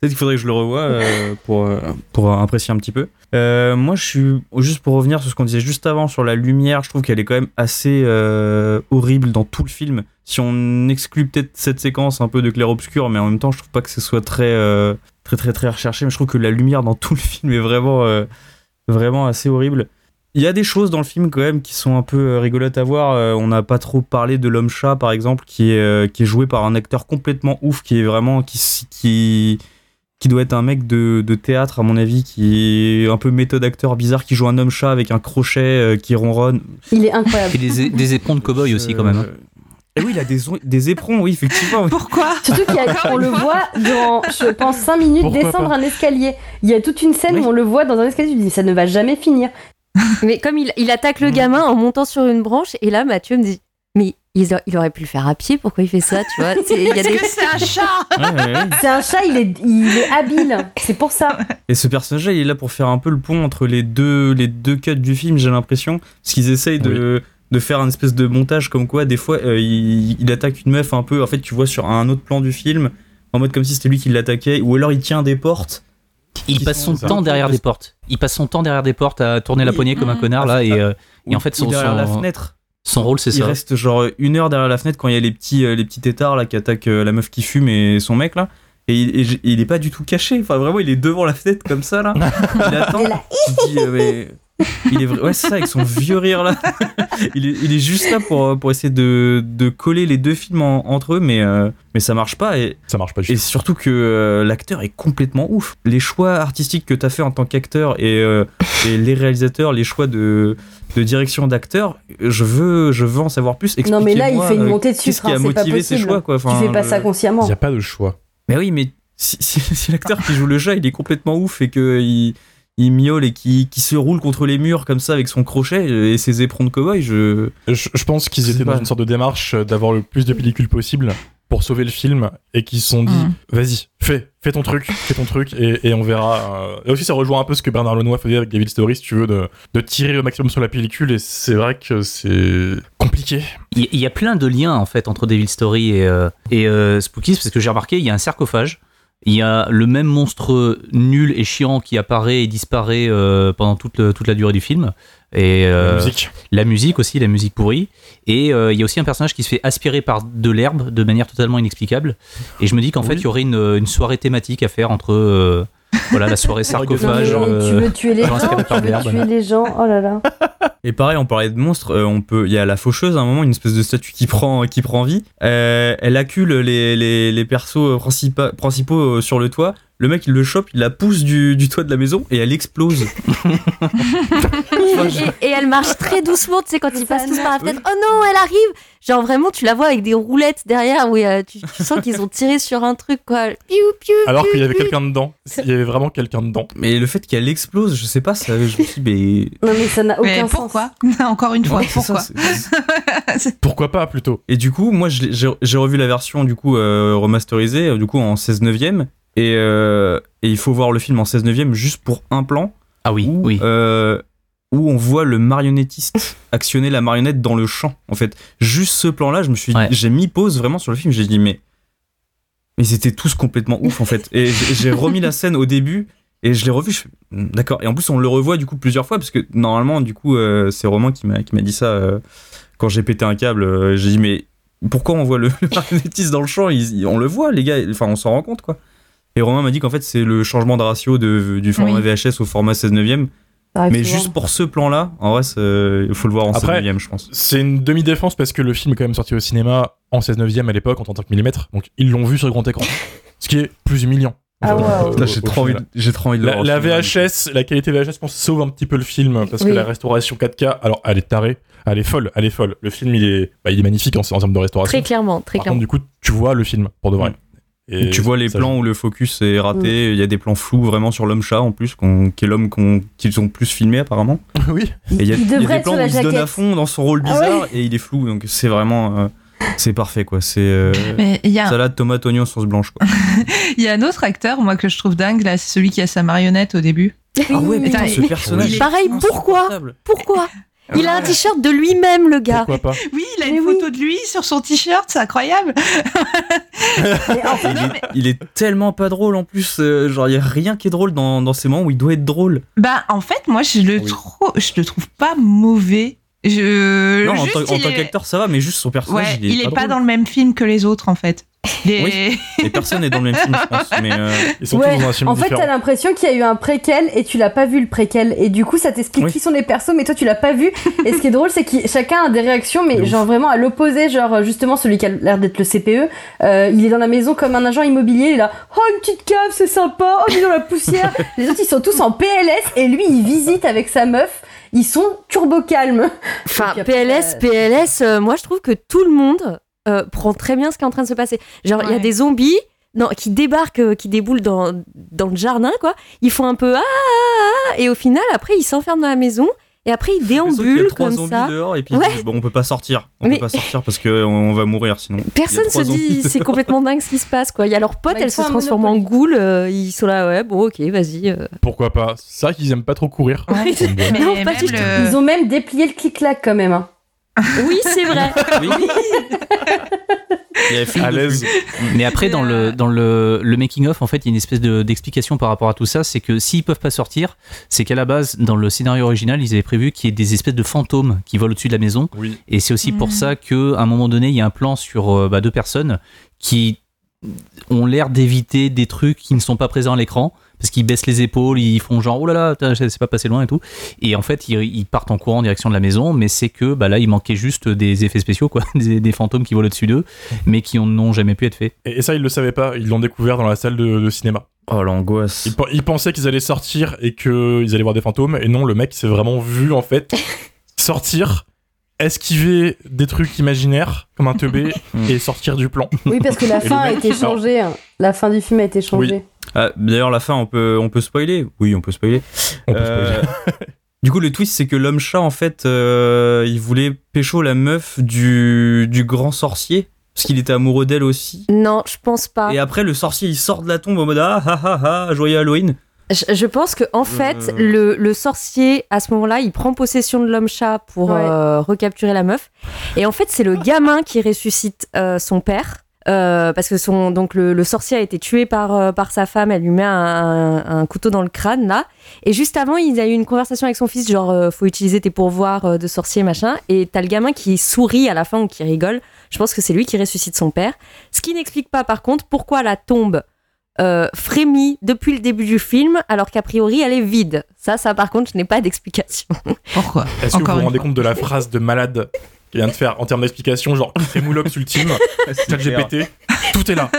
peut-être qu'il faudrait que je le revoie euh, pour euh, pour apprécier un petit peu. Euh, moi je suis juste pour revenir sur ce qu'on disait juste avant sur la lumière je trouve qu'elle est quand même assez euh, horrible dans tout le film. Si on exclut peut-être cette séquence un peu de clair obscur mais en même temps je trouve pas que ce soit très euh, très très très recherché. Mais je trouve que la lumière dans tout le film est vraiment euh, vraiment assez horrible. Il y a des choses dans le film quand même qui sont un peu euh, rigolotes à voir. Euh, on n'a pas trop parlé de l'homme chat par exemple qui est euh, qui est joué par un acteur complètement ouf qui est vraiment qui qui qui doit être un mec de, de théâtre à mon avis qui est un peu méthode acteur bizarre qui joue un homme chat avec un crochet euh, qui ronronne Il est incroyable. Et des, des éperons de cow-boy aussi, quand même. hein. et oui il a des, on- des éperons oui effectivement Pourquoi? Surtout qu'on le voit dans, je pense, 5 minutes Pourquoi descendre un escalier. Il y a toute une scène Oui. où on le voit dans un escalier, tu dis ça ne va jamais finir. Mais comme il, il attaque le gamin en montant sur une branche, et là, Mathieu me dit Mais il, a- il aurait pu le faire à pied. Pourquoi il fait ça Tu vois? C'est- Il y a Parce des. que c'est un chat Ouais, ouais, ouais. C'est un chat, il est, il est habile. C'est pour ça. Et ce personnage-là, il est là pour faire un peu le pont entre les deux, les deux cuts du film, j'ai l'impression. Parce qu'ils essayent de, de faire un espèce de montage comme quoi, des fois, euh, il, il attaque une meuf un peu. En fait, tu vois sur un autre plan du film, en mode comme si c'était lui qui l'attaquait, ou alors il tient des portes. Il passe son temps derrière des portes. Il passe son temps derrière des portes à tourner la poignée comme un connard là et, euh, et en fait ou son, derrière son- la fenêtre. Son rôle c'est Il ça. reste genre une heure derrière la fenêtre quand il y a les petits, euh, les petits têtards là qui attaquent euh, la meuf qui fume et son mec là. Et il, et il est pas du tout caché. Enfin, vraiment, il est devant la fenêtre comme ça là. Il attend. Il dis, euh, mais. Il est vrai- ouais, c'est ça, avec son vieux rire là. il, est, il est juste là pour, pour essayer de, de coller les deux films en- entre eux, mais, euh, mais ça marche pas. Et, Ça marche pas et tout. surtout que euh, l'acteur est complètement ouf. Les choix artistiques que tu as fait en tant qu'acteur et, euh, et les réalisateurs, les choix de, de direction d'acteur, je veux, je veux en savoir plus. Non, mais là, il fait une montée de Qu'est-ce sucre. qui a c'est pas motivé possible. choix quoi tu Enfin, fais pas ça je- Il consciemment. n'y a pas de choix. mais oui, mais si, si- si l'acteur qui joue le chat, il est complètement ouf et qu'il il miaule et qui qui se roule contre les murs comme ça avec son crochet et ses éperons de cow-boy, je... Je, je pense qu'ils étaient dans pas. une sorte de démarche euh, d'avoir le plus de pellicules possible pour sauver le film et qu'ils se sont dit Mhm. vas-y fais fais ton truc fais ton truc et, et on verra euh. et aussi ça rejoint un peu ce que Bernard Lenoir faisait avec David Story si tu veux de, de tirer au maximum sur la pellicule et c'est vrai que c'est compliqué Il il y a plein de liens en fait entre Devil Story et, euh, et euh, Spookies parce que j'ai remarqué il y a un sarcophage, il y a le même monstre nul et chiant qui apparaît et disparaît euh, pendant toute, le- toute la durée du film. Et la euh, musique. la musique aussi, la musique pourrie. Et euh, il y a aussi un personnage qui se fait aspirer par de l'herbe de manière totalement inexplicable. Et je me dis qu'en fait il y aurait une, une soirée thématique à faire entre euh, voilà la soirée sarcophage. tu euh, veux tuer les genre gens, tu veux tuer les gens. Oh là là. Et pareil, on parlait de monstres, euh, on peut, il y a la faucheuse à un moment, une espèce de statue qui prend, qui prend vie. Euh, elle accule les, les, les persos principa- principaux euh, sur le toit. Le mec, il le chope, il la pousse du, du toit de la maison et elle explose. Et, et elle marche très doucement, tu sais, quand ils passent tous par la fenêtre. Oh non, elle arrive Genre vraiment, tu la vois avec des roulettes derrière où euh, tu, tu sens qu'ils ont tiré sur un truc, quoi. Piou, piou, alors qu'il y avait quelqu'un dedans il y avait vraiment quelqu'un dedans Mais le fait qu'elle explose, je sais pas, ça, je me dis, mais. Non, mais ça n'a Mais aucun pourquoi? Sens. Encore une fois, Ouais, c'est ça, pourquoi pourquoi pas plutôt? Et du coup, moi, j'ai revu la version du coup euh, remasterisée, du coup en 16 neuvième. Et, euh, et il faut voir le film en 16 neuvième juste pour un plan Ah oui, où, oui. euh, où on voit le marionnettiste actionner la marionnette dans le champ. En fait, juste ce plan-là, je me suis, Ouais. j'ai mis pause vraiment sur le film. J'ai dit mais, mais c'était tous complètement ouf en fait. Et j'ai remis la scène au début et je l'ai revu. je Hmm, D'accord. Et en plus, on le revoit du coup plusieurs fois parce que normalement, du coup, euh, c'est Romain qui m'a qui m'a dit ça euh, quand j'ai pété un câble. euh, j'ai dit mais pourquoi on voit le, le marionnettiste dans le champ? Il- il- On le voit, les gars. Enfin, on s'en rend compte quoi. Et Romain m'a dit qu'en fait, c'est le changement de ratio de, du format Oui. VHS au format 16 neuvième. Mais juste pour ce plan-là, en vrai, c'est- il faut le voir en Après- 16 je pense. c'est une demi-défense parce que le film est quand même sorti au cinéma en 16 neuvième à l'époque en 35 mm donc ils l'ont vu sur grand écran ce qui est plus humiliant Ah, Euh, Putain, J'ai trop, envie de- j'ai trop envie de le La, voir. la VHS, la qualité VHS, je pense, sauve un petit peu le film parce Oui. que la restauration 4K, alors elle est tarée, elle est folle, elle est folle. Le film, il est, bah, il est magnifique en, en termes de restauration. Très clairement, très Par clairement. contre, du coup, tu vois le film pour de vrai. Et tu vois les plans joue. où le focus est raté, il y a des plans flous vraiment sur l'homme-chat en plus, qu'on- qui est l'homme qu'on- qu'ils ont plus filmé apparemment. oui. Et il y a, Il il y a devrait des plans où il se donne à fond dans son rôle Ah bizarre et il est flou, donc c'est vraiment. euh, c'est parfait quoi. C'est euh, a, salade, tomate, oignon, sauce blanche quoi. il y a un autre acteur, moi, que je trouve dingue, là, c'est celui qui a sa marionnette au début. Ah ouais, putain, ce personnage. pareil, pourquoi? Pourquoi? Il a un t-shirt de lui-même, le gars. Pourquoi pas Oui, il a Mais une oui. photo de lui sur son t-shirt, c'est incroyable. Il, est, mais- il est tellement pas drôle en plus, euh, genre il y a rien qui est drôle dans, dans ces moments où il doit être drôle. Bah, en fait, moi, je le, Oui. je le trouve pas mauvais. Je... non, en juste, tant, en il tant est- qu'acteur ça va, mais juste son personnage Ouais, il est, pas, pas drôle. dans le même film que les autres, en fait. Il est- Oui. Et personne n'est dans le même film, je pense. Mais euh, Ils sont Ouais, tous dans un film en fait, t'as l'impression qu'il y a eu un préquel et tu l'as pas vu le préquel. Et du coup, ça t'explique Oui. qui sont les persos, mais toi, tu l'as pas vu. et ce qui est drôle, c'est que chacun a des réactions, mais De ouf. genre vraiment à l'opposé. Genre, justement, celui qui a l'air d'être le CPE, euh, il est dans la maison comme un agent immobilier. Il est là, oh, une petite cave, c'est sympa. Oh, dis dans la poussière. les autres, ils sont tous en PLS et lui, il visite avec sa meuf. Ils sont turbo calmes. Enfin, après, PLS, euh, PLS, euh, moi je trouve que tout le monde euh, prend très bien ce qui est en train de se passer. Genre, il y a des zombies non, qui débarquent, qui déboulent dans, dans le jardin, quoi. Ils font un peu ah, ah, ah, et au final, après, ils s'enferment dans la maison Et après, il Le truc, il y a déambule trois comme zombies ça. dehors et puis ils Ouais. disent, bon, on peut pas sortir. On Mais- peut pas sortir parce qu'on on va mourir sinon. Personne se dit, c'est complètement dingue ce qui se passe, quoi. Il y a leur pote, Bah, elle se transforme en goule, euh, ils sont là, ouais, bon, ok, vas-y. euh. Pourquoi pas? C'est vrai qu'ils aiment pas trop courir. Ouais. Comme moi. Mais Non, pas même du tout. le- Ils ont même déplié le clic-clac quand même. hein. Oui, c'est vrai. Oui. Il y avait film à de l'aise. Mais après, dans le, dans le, le making-of, en fait, il y a une espèce de- d'explication par rapport à tout ça. C'est que s'ils peuvent pas sortir, c'est qu'à la base, dans le scénario original, ils avaient prévu qu'il y ait des espèces de fantômes qui volent au-dessus de la maison. Oui. Et c'est aussi pour Mhm. ça qu'à un moment donné, il y a un plan sur euh, bah, deux personnes qui ont l'air d'éviter des trucs qui ne sont pas présents à l'écran. Parce qu'ils baissent les épaules, ils font genre oh là là, t'as- c'est pas passé loin et tout. Et en fait, ils, ils partent en courant en direction de la maison, mais c'est que bah, là, il manquait juste des effets spéciaux, quoi, des, des fantômes qui volent au-dessus d'eux, mais qui n'ont jamais pu être faits. Et, et ça, ils le savaient pas. Ils l'ont découvert dans la salle de, de cinéma. Oh l'angoisse. Ils, pen- ils pensaient qu'ils allaient sortir et qu'ils allaient voir des fantômes. Et non, le mec s'est vraiment vu, en fait, sortir, esquiver des trucs imaginaires, comme un teubé, et sortir du plan. Oui, parce que la fin a été changée. hein. La fin du film a été changée. Ah, D'ailleurs, la fin, on peut, on peut spoiler Oui, on peut spoiler. On peut Euh, spoiler. du coup, le twist, c'est que l'homme chat, en fait, euh, il voulait pécho la meuf du, du grand sorcier, parce qu'il était amoureux d'elle aussi. Non, je pense pas. Et après, le sorcier, il sort de la tombe en mode Ah ah ah ah, joyeux Halloween. Je, je pense que en fait, Euh. le, le sorcier, à ce moment-là, il prend possession de l'homme-chat pour Ouais. euh, recapturer la meuf. Et en fait, c'est le gamin qui ressuscite euh, son père. Euh, parce que son, donc le, le sorcier a été tué par, euh, par sa femme, elle lui met un, un- un couteau dans le crâne là. Et juste avant, il a eu une conversation avec son fils, genre euh, faut utiliser tes pourvoirs euh, de sorcier machin. Et t'as le gamin qui sourit à la fin ou qui rigole. Je pense que c'est lui qui ressuscite son père. Ce qui n'explique pas par contre pourquoi la tombe euh, frémit depuis le début du film, alors qu'a priori elle est vide. Ça, ça par contre, je n'ai pas d'explication. Pourquoi? Est-ce que vous vous rendez compte de la phrase de malade? Qu'il vient de faire en termes d'explication, genre Trémoulox ultime, ChatGPT, tout est là.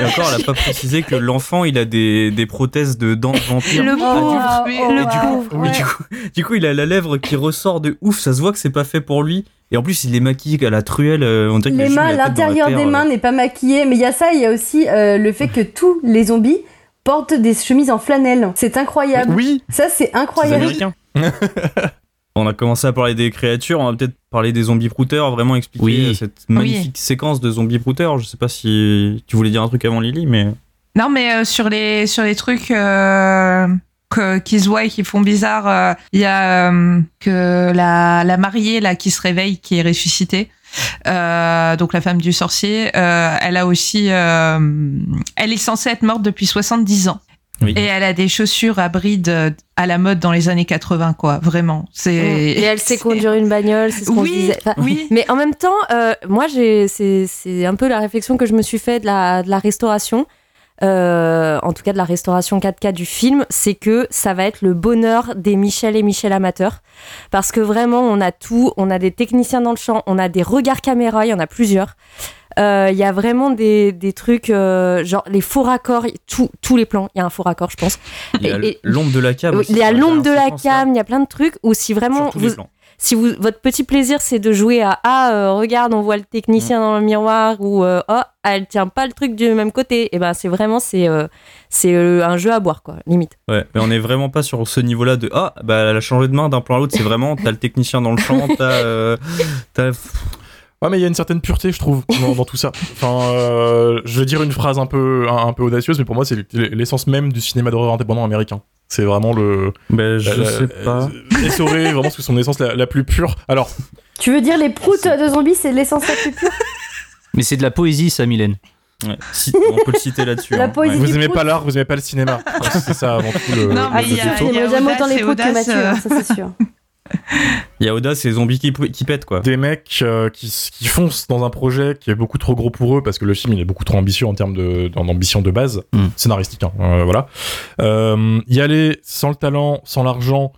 Et encore, elle a pas précisé que l'enfant, il a des, des prothèses de dents de vampire. Le oh, ouais. Et du coup, du coup, il a la lèvre qui ressort de ouf. Ça se voit que c'est pas fait pour lui. Et en plus, il est maquillé à la truelle. euh, On dirait Les mains, l'intérieur des euh. mains n'est pas maquillé, mais il y a ça, il y a aussi euh, le fait que tous les zombies portent des chemises en flanelle. C'est incroyable. Oui, Ça, c'est C'est incroyable. on a commencé à parler des créatures. On va peut-être parler des zombies prouteurs. Vraiment expliquer Oui. euh, cette magnifique séquence de zombies prouteurs. Je sais pas si tu voulais dire un truc avant Lily, mais. Non, mais euh, sur les sur les trucs euh, que- qui se voient et qui font bizarre, euh, il y a euh, que la la mariée là qui se réveille, qui est ressuscitée. Euh, donc la femme du sorcier, euh, elle a aussi, euh, elle est censée être morte depuis 70 ans. Oui. Et elle a des chaussures à brides euh, à la mode dans les années 80, quoi. Vraiment. C'est. Et elle sait conduire une bagnole, c'est ce qu'on Oui, disait. Enfin, oui. Mais en même temps, euh, moi, c'est, c'est un peu la réflexion que je me suis fait de la, de la restauration, euh, en tout cas de la restauration 4K du film, c'est que ça va être le bonheur des Michel et Michel amateurs. Parce que vraiment, on a tout, on a des techniciens dans le champ, on a des regards caméra, il y en a plusieurs. Euh, Il y a vraiment des, des trucs, euh, genre les faux raccords, tout- tous les plans, il y a un faux raccord, je pense. Il y a Et- et- l'ombre de la cam. Aussi, Il y a l'ombre de la là, cam, il y a plein de trucs où si vraiment sur tous les vous, plans. si vous, votre petit plaisir c'est de jouer à ah euh, regarde on voit le technicien Mm. dans le miroir ou euh, oh elle tient pas le truc du même côté et ben c'est vraiment c'est euh, c'est euh, un jeu à boire quoi limite Ouais, mais on est vraiment pas sur ce niveau-là de ah bah elle a changé de main d'un plan à l'autre. C'est vraiment t'as le technicien dans le champ, euh, t'as Ouais, mais il y a une certaine pureté, je trouve, dans, dans tout ça. Enfin, euh, je vais dire une phrase un peu, un, un peu audacieuse, mais pour moi, c'est l'essence même du cinéma d'horreur indépendant américain. C'est vraiment le. Ben, je la- sais la- pas. Essoré, vraiment, sous son essence la, la plus pure. Alors, Tu veux dire les proutes de zombies, c'est l'essence la plus pure? Mais c'est de la poésie, ça, Mylène. Ouais, si, on peut le citer là-dessus. La hein. poésie. vous aimez prout. pas l'art, vous aimez pas le cinéma. c'est ça avant tout le. Non, mais il y a- n'aimes jamais audace autant les proutes que Mathieu, euh. ça c'est sûr. Il y a Audace et les zombies qui, qui pètent quoi. Des mecs euh, qui, qui foncent dans un projet qui est beaucoup trop gros pour eux parce que le film il est beaucoup trop ambitieux en termes de en ambition de base Mm. scénaristique hein, euh, voilà euh, y aller sans le talent sans l'argent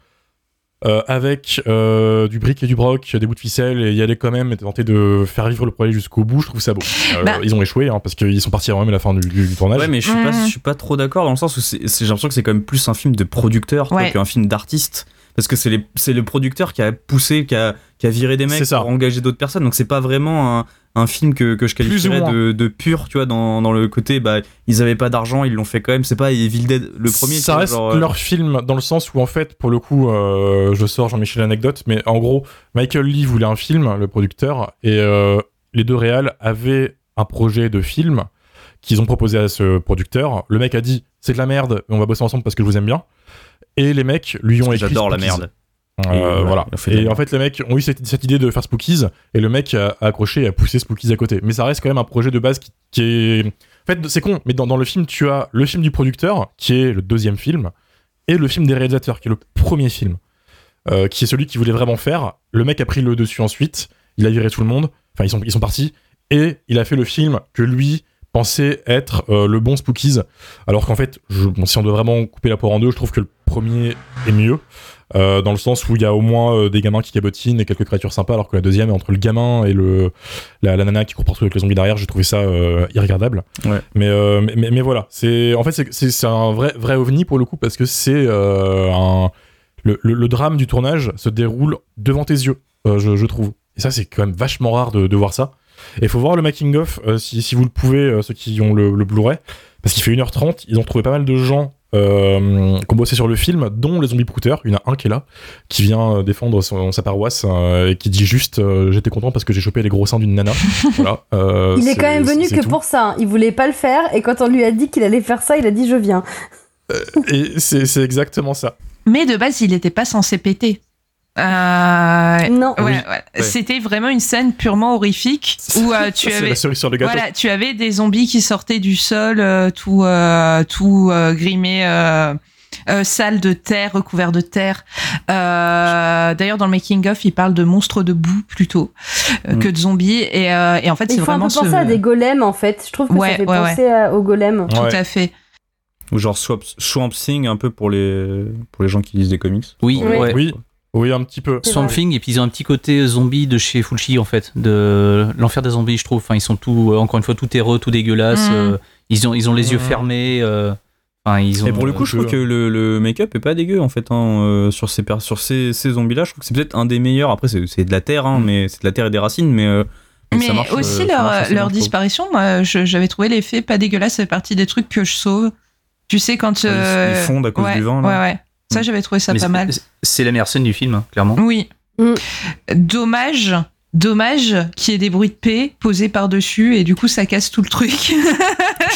euh, avec euh, du brick et du broc des bouts de ficelle et y aller quand même et tenter de faire vivre le projet jusqu'au bout je trouve ça beau Euh, Bah. ils ont échoué hein, parce qu'ils sont partis avant même la fin du, du- du tournage Ouais, mais je suis pas, je suis pas trop d'accord dans le sens où c'est, c'est- j'ai l'impression que c'est quand même plus un film de producteur Ouais. qu'un film d'artiste. Parce que c'est le producteur qui a poussé, qui a, qui a viré des mecs pour engager d'autres personnes. Donc c'est pas vraiment un, un film que, que je qualifierais de, de pur, tu vois, dans, dans le côté, bah, ils avaient pas d'argent, ils l'ont fait quand même. C'est pas Evil Dead, le premier. ça reste genre, euh, leur film dans le sens où en fait pour le coup euh, je sors Jean-Michel anecdote mais en gros Michael Lee voulait un film le producteur et euh, les deux réals avaient un projet de film qu'ils ont proposé à ce producteur le mec a dit c'est de la merde mais on va bosser ensemble parce que je vous aime bien et les mecs lui ont écrit J'adore la merde. Euh, Et voilà, Et en fait, les mecs ont eu cette, cette idée de faire Spookies, et le mec a, a accroché et a poussé Spookies à côté. Mais ça reste quand même un projet de base qui, qui est. En fait, c'est con, mais dans, dans le film, tu as le film du producteur, qui est le deuxième film, et le film des réalisateurs, qui est le premier film, euh, qui est celui qu'il voulait vraiment faire. Le mec a pris le dessus ensuite, il a viré tout le monde, enfin, ils sont, ils sont partis, et il a fait le film que lui pensait être euh, le bon Spookies. Alors qu'en fait, je, bon, si on doit vraiment couper la poire en deux, je trouve que le premier est mieux. Euh, dans le sens où il y a au moins euh, des gamins qui cabotinent et quelques créatures sympas, alors que la deuxième, entre le gamin et le la, la nana qui court partout avec les zombies derrière, j'ai trouvé ça euh, irregardable. Ouais. Mais, mais, mais, mais voilà, c'est en fait c'est- un vrai vrai ovni pour le coup parce que c'est un le, le- le drame du tournage se déroule devant tes yeux, je, je trouve. Et ça c'est quand même vachement rare de, de voir ça. Et il faut voir le making of euh, si, si vous le pouvez, euh, ceux qui ont le, le Blu-ray, parce qu'il fait 1h30, ils ont trouvé pas mal de gens euh, qui ont bossé sur le film, dont les zombies prouteurs. Il y en a un qui est là, qui vient euh, défendre son- sa paroisse euh, et qui dit juste euh, J'étais content parce que j'ai chopé les gros seins d'une nana. voilà, euh, Il est quand même venu que tout. pour ça. hein. Il voulait pas le faire et quand on lui a dit qu'il allait faire ça, il a dit je viens. Et c'est c'est exactement ça. Mais de base, il n'était pas censé péter. Euh, Non. ouais, Oui. ouais. C'était vraiment une scène purement horrifique où euh, tu avais la cerise sur le gâteau. Voilà, tu avais des zombies qui sortaient du sol, euh, tout, euh, tout euh, grimé, euh, euh, sale de terre, recouvert de terre. Euh, D'ailleurs, dans le making of, il parle de monstres de boue plutôt euh, Mm. que de zombies. Et, euh, et en fait, Il c'est faut un vraiment peu penser ce- à des golems en fait. Je trouve que Ouais, ça fait ouais, penser à- aux golems. tout Ouais. à fait. Ou genre Swamp, Swamp Thing, un peu pour les, pour les gens qui lisent des comics. Oui, Oui. ouais. Oui, oui, un petit peu. C'est Swamp vrai. Thing, et puis ils ont un petit côté zombie de chez Fulci en fait, de l'enfer des zombies, je trouve. Enfin, ils sont tout, euh, encore une fois, tout terreux, tout dégueulasse. Mhm. euh, ils, ont, ils ont les yeux Mhm. fermés. euh, Enfin, ils ont. Et pour le coup, euh, je trouve que- le, le make-up est pas dégueu en fait hein, euh, sur ces sur ces, ces zombies-là. Je trouve que c'est peut-être un des meilleurs. Après, c'est c'est de la terre, hein, Mm. mais c'est de la terre et des racines, mais, euh, Mais ça marche, euh, aussi ça leur, marche disparition, moi, je- j'avais trouvé l'effet pas dégueulasse, fait partie des trucs que je sauve. Tu sais, quand. ils- euh, ils fondent à cause ouais, du vent, là. Ouais, ouais. Ça, j'avais trouvé ça Mais pas mal. C'est la meilleure scène du film, hein, clairement. Oui. Mm. Dommage, dommage qu'il y ait des bruits de paix posés par-dessus et du coup ça casse tout le truc.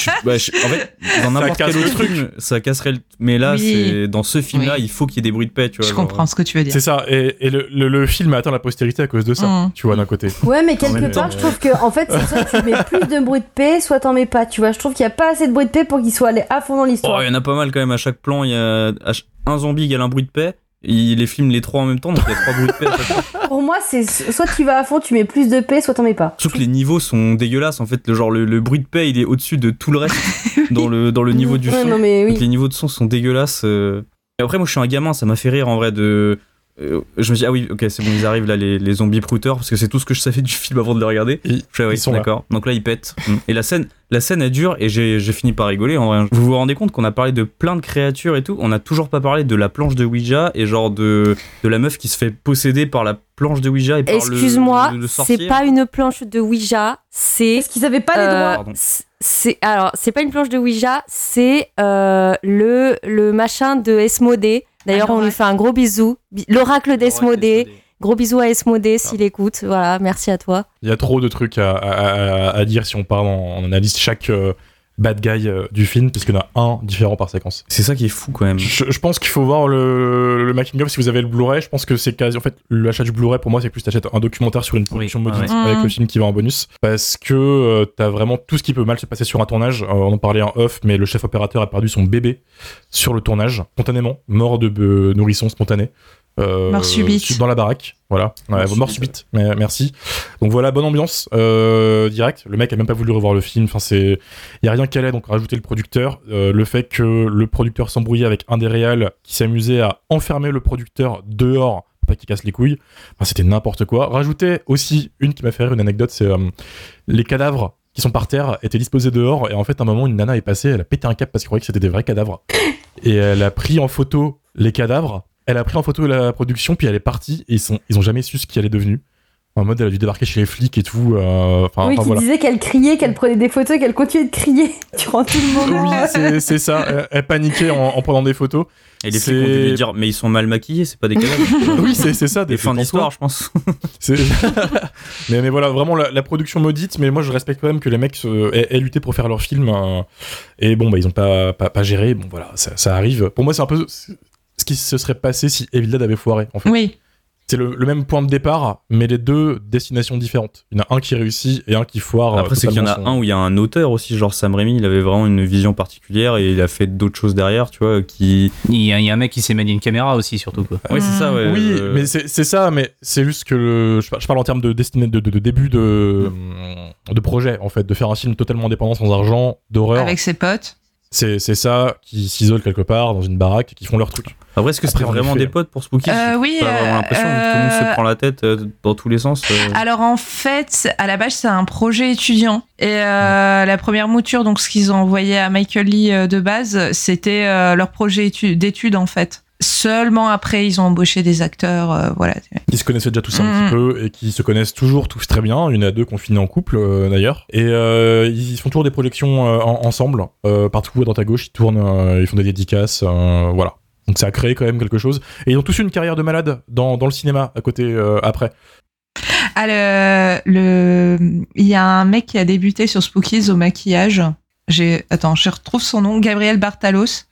Je- bah, je- en fait, dans n'importe casse quel le autre truc. ça casserait le. Mais là, Oui. c'est dans ce film-là, Oui. il faut qu'il y ait des bruits de paix, tu vois. je genre, comprends ce que tu veux dire. C'est ça, et, et le, le- le film a atteint la postérité à cause de ça, Mm. tu vois, d'un côté. Ouais, mais quelque part, temps, je trouve que en fait, c'est soit tu mets plus de bruit de paix, soit t'en mets pas. Tu vois, je trouve qu'il y a pas assez de bruit de paix pour qu'il soit allé à fond dans Oh, l'histoire. il y en a pas mal quand même. À chaque plan, il y a à un zombie égale un bruit de paix. Il les filme les trois en même temps, donc il y a trois bruits de paix à chaque fois. Pour moi, c'est soit tu vas à fond, tu mets plus de paix, soit t'en mets pas. Surtout que les niveaux sont dégueulasses. En fait, le genre le, le bruit de paix, il est au-dessus de tout le reste dans le dans le niveau du Ouais, son. non mais Donc, oui. les niveaux de son sont dégueulasses. euh. Et après, moi, je suis un gamin, ça m'a fait rire en vrai de. Euh, je me dis, ah oui, ok, c'est bon, ils arrivent là, les, les zombies prouteurs, parce que c'est tout ce que je savais du film avant de le regarder. Ils- Je ah oui, ils sont là. d'accord. Donc là, ils pètent. Mm. Et la scène, la scène est dure, et j'ai j'ai fini par rigoler en vrai. Vous vous rendez compte qu'on a parlé de plein de créatures et tout, on n'a toujours pas parlé de la planche de Ouija et genre de, de la meuf qui se fait posséder par la planche de Ouija et par le- Excuse-moi, c'est pas une planche de Ouija, c'est. Est-ce qu'ils avaient pas les euh, droits Pardon. c'est- C'est alors, c'est pas une planche de Ouija, c'est euh, le le machin de Esmodée. D'ailleurs, on lui fait un gros bisou. Bi- L'oracle d'Esmodée. Gros bisou à Esmodée s'il écoute. Voilà, merci à toi. Il y a trop de trucs à, à- à- à dire si on parle, en- on analyse chaque euh, bad guy euh, du film, puisqu'il y en a un différent par séquence. C'est ça qui est fou quand même. Je, je pense qu'il faut voir le, le making of si vous avez le Blu-ray. Je pense que c'est quasi. En fait, l'achat du Blu-ray pour moi, c'est plus t'achètes un documentaire sur une production Oui, maudite ouais. avec Mhm. le film qui va en bonus. Parce que euh, t'as vraiment tout ce qui peut mal se passer sur un tournage. Euh, on en parlait en off, mais le chef opérateur a perdu son bébé sur le tournage, spontanément, mort de euh, nourrisson spontané. Euh, Mort subite. Dans la baraque, voilà. Ouais, Mort mort subite. subite, mais- merci. Donc voilà, bonne ambiance, euh, direct. Le mec a même pas voulu revoir le film. Enfin, c'est, il y a rien qu'à allait, donc rajouter le producteur, euh, le fait que le producteur s'embrouillait avec un des réals qui s'amusait à enfermer le producteur dehors pour pas qu'il casse les couilles. Enfin, c'était n'importe quoi. Rajouter aussi une qui m'a fait rire, une anecdote, c'est euh, les cadavres qui sont par terre étaient disposés dehors et en fait à un moment une nana est passée, elle a pété un cap parce qu'elle croyait que c'était des vrais cadavres et elle a pris en photo les cadavres. Elle a pris en photo la production, puis elle est partie, et ils, sont, ils ont jamais su ce qu'elle est devenue. En mode, elle a dû débarquer chez les flics et tout. euh, oui, qui voilà. disait qu'elle criait, qu'elle prenait des photos, qu'elle continuait de crier durant tout le moment. Oui, c'est- ça. Elle, elle paniquait en, en prenant des photos. Et les flics ont dû lui dire, mais ils sont mal maquillés, c'est pas des cadavres. Oui, c'est ça. Des fins d'histoire, je pense. Mais, mais voilà, vraiment la, la production maudite. Mais moi, je respecte quand même que les mecs se- aient, aient lutté pour faire leur film. euh, et bon, bah, ils ont pas, pas, pas géré. Bon, voilà, ça, ça arrive. Pour moi, c'est un peu ce qui se serait passé si Evil Dead avait foiré. En fait. Oui. C'est le, le même point de départ, mais les deux destinations différentes. Il y en a un qui réussit et un qui foire. euh, Après, c'est qu'il y en a un où il y a un auteur aussi, genre Sam Raimi, il avait vraiment une vision particulière et il a fait d'autres choses derrière, tu vois, qui. Il y, a, il y a un mec qui s'est manié une caméra aussi, surtout. Quoi. Ouais, c'est ça, ouais. Oui, euh, mais c'est ça, mais c'est juste que le, je, par- je parle en termes de, destiné, de, de- de début de, de projet, en fait, de faire un film totalement indépendant, sans argent, d'horreur. Avec ses potes. C'est c'est ça, qui s'isolent quelque part dans une baraque et qui font leur truc. Après, est-ce que c'était en vraiment des potes pour Spooky? Euh, oui, pas euh, l'impression que tout le monde euh, se prend la tête euh, dans tous les sens. euh. Alors en fait, à la base, c'est un projet étudiant. Et euh, la première mouture, donc ce qu'ils ont envoyé à Michael Lee euh, de base, c'était euh, leur projet étu- d'études en fait. Seulement après, ils ont embauché des acteurs, euh, voilà. Qui se connaissaient déjà tous un petit peu et qui se connaissent toujours tous très bien. En a deux fini en couple euh, d'ailleurs. Et euh, ils font toujours des projections en- ensemble, partout à droite à gauche. Ils tournent, ils font des dédicaces, voilà. Donc ça a créé quand même quelque chose. Et ils ont tous eu une carrière de malade dans, dans le cinéma à côté après. Ah, le, le- il y a un mec qui a débuté sur Spookies au maquillage. J'ai, attends, je retrouve son nom, Gabriel Bartalos.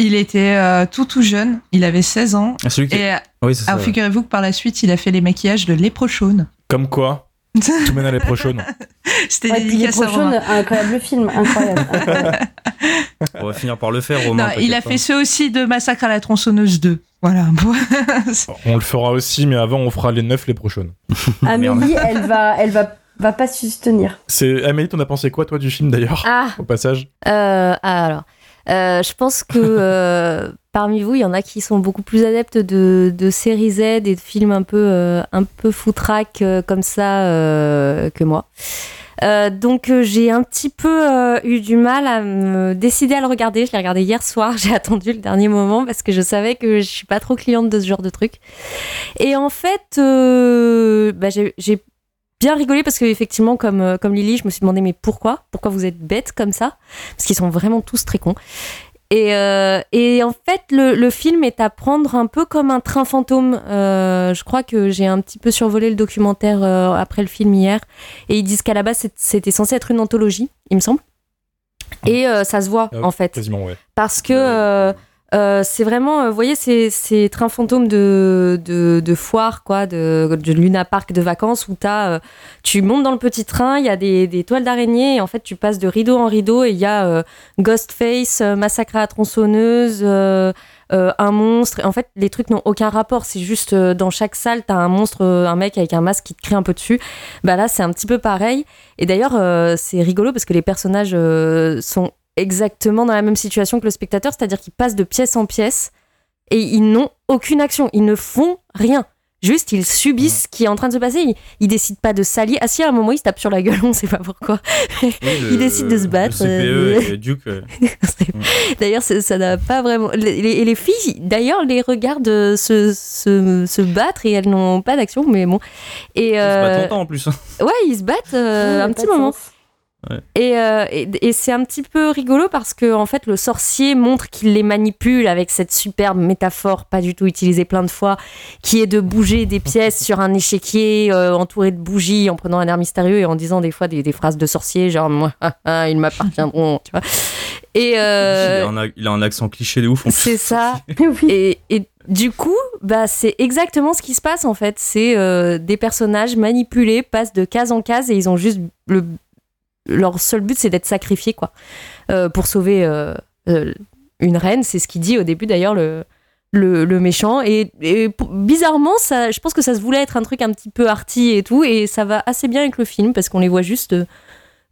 Il était euh, tout tout jeune, il avait 16 ans. Ah, celui qui- Et euh, Oui, c'est ça. alors figurez-vous que par la suite, il a fait les maquillages de Léprochaune. Comme quoi, tout mène à les prochaines. C'était Ouais, dédicace à Romain. incroyable film, incroyable. On va finir par le faire, Romain. Non, il a fait ceux aussi de Massacre à la tronçonneuse 2. Voilà. On le fera aussi, mais avant on fera les neuf les prochaines. Amélie, elle va, elle va, va pas se soutenir. C'est Amélie, t'en as pensé quoi toi du film d'ailleurs Ah, Au passage? Euh, ah, alors, euh, je pense que euh, parmi vous, il y en a qui sont beaucoup plus adeptes de, de séries Z et de films un peu, euh, un peu foutraque euh, comme ça que moi. Donc j'ai un petit peu eu du mal à me décider à le regarder. Je l'ai regardé hier soir. J'ai attendu le dernier moment parce que je savais que je suis pas trop cliente de ce genre de truc. Et en fait, bah, j'ai bien rigolé parce que effectivement, comme euh, comme Lily, je me suis demandé mais pourquoi? Pourquoi vous êtes bête comme ça? Parce qu'ils sont vraiment tous très cons. Et, euh, et en fait, le, le film est à prendre un peu comme un train fantôme. Euh, je crois que j'ai un petit peu survolé le documentaire euh, après le film hier. Et ils disent qu'à la base, c'était censé être une anthologie, il me semble. Et ça se voit, Ah, en fait Quasiment, ouais. parce que euh, c'est vraiment, euh, vous voyez, ces, ces trains fantômes de, de, de foire, quoi, de, de Luna Park de vacances où as, euh, tu montes dans le petit train, il y a des, des toiles d'araignée et en fait tu passes de rideau en rideau et il y a euh, Ghostface, euh, Massacre à tronçonneuse, un monstre. En fait, les trucs n'ont aucun rapport. C'est juste dans chaque salle, t'as un monstre, un mec avec un masque qui te crie un peu dessus. Bah là, c'est un petit peu pareil. Et d'ailleurs, c'est rigolo parce que les personnages sont exactement dans la même situation que le spectateur, c'est-à-dire qu'ils passent de pièce en pièce et ils n'ont aucune action, ils ne font rien. Juste, ils subissent ce qui est en train de se passer. Ils, ils décident pas de s'allier. Ah si, à un moment, ils se tapent sur la gueule, on sait pas pourquoi. Oui, Ils décident de se battre, Le CPE euh, et Duke. euh, D'ailleurs, ça n'a pas vraiment. les- les- Et les filles, d'ailleurs, les regardent euh, se, se, se battre et elles n'ont pas d'action, mais bon. Et Ils se euh, battent longtemps en plus. hein. Ouais, ils se battent euh, un petit moment. sens. Et, euh, et, et c'est un petit peu rigolo parce que en fait le sorcier montre qu'il les manipule avec cette superbe métaphore pas du tout utilisée plein de fois qui est de bouger des pièces sur un échiquier euh, entouré de bougies en prenant un air mystérieux et en disant des fois des, des phrases de sorcier genre moi ah, ah, ils m'appartiendront tu vois et euh, Il, a un, il a un accent cliché de ouf. c'est ça et du coup, bah, c'est exactement ce qui se passe en fait. C'est euh, des personnages manipulés, passent de case en case et ils ont juste le leur seul but, c'est d'être sacrifiés quoi, euh, pour sauver euh, euh, une reine. C'est ce qu'il dit au début d'ailleurs le le, le méchant et, bizarrement ça je pense que ça se voulait être un truc un petit peu arty et tout et ça va assez bien avec le film parce qu'on les voit juste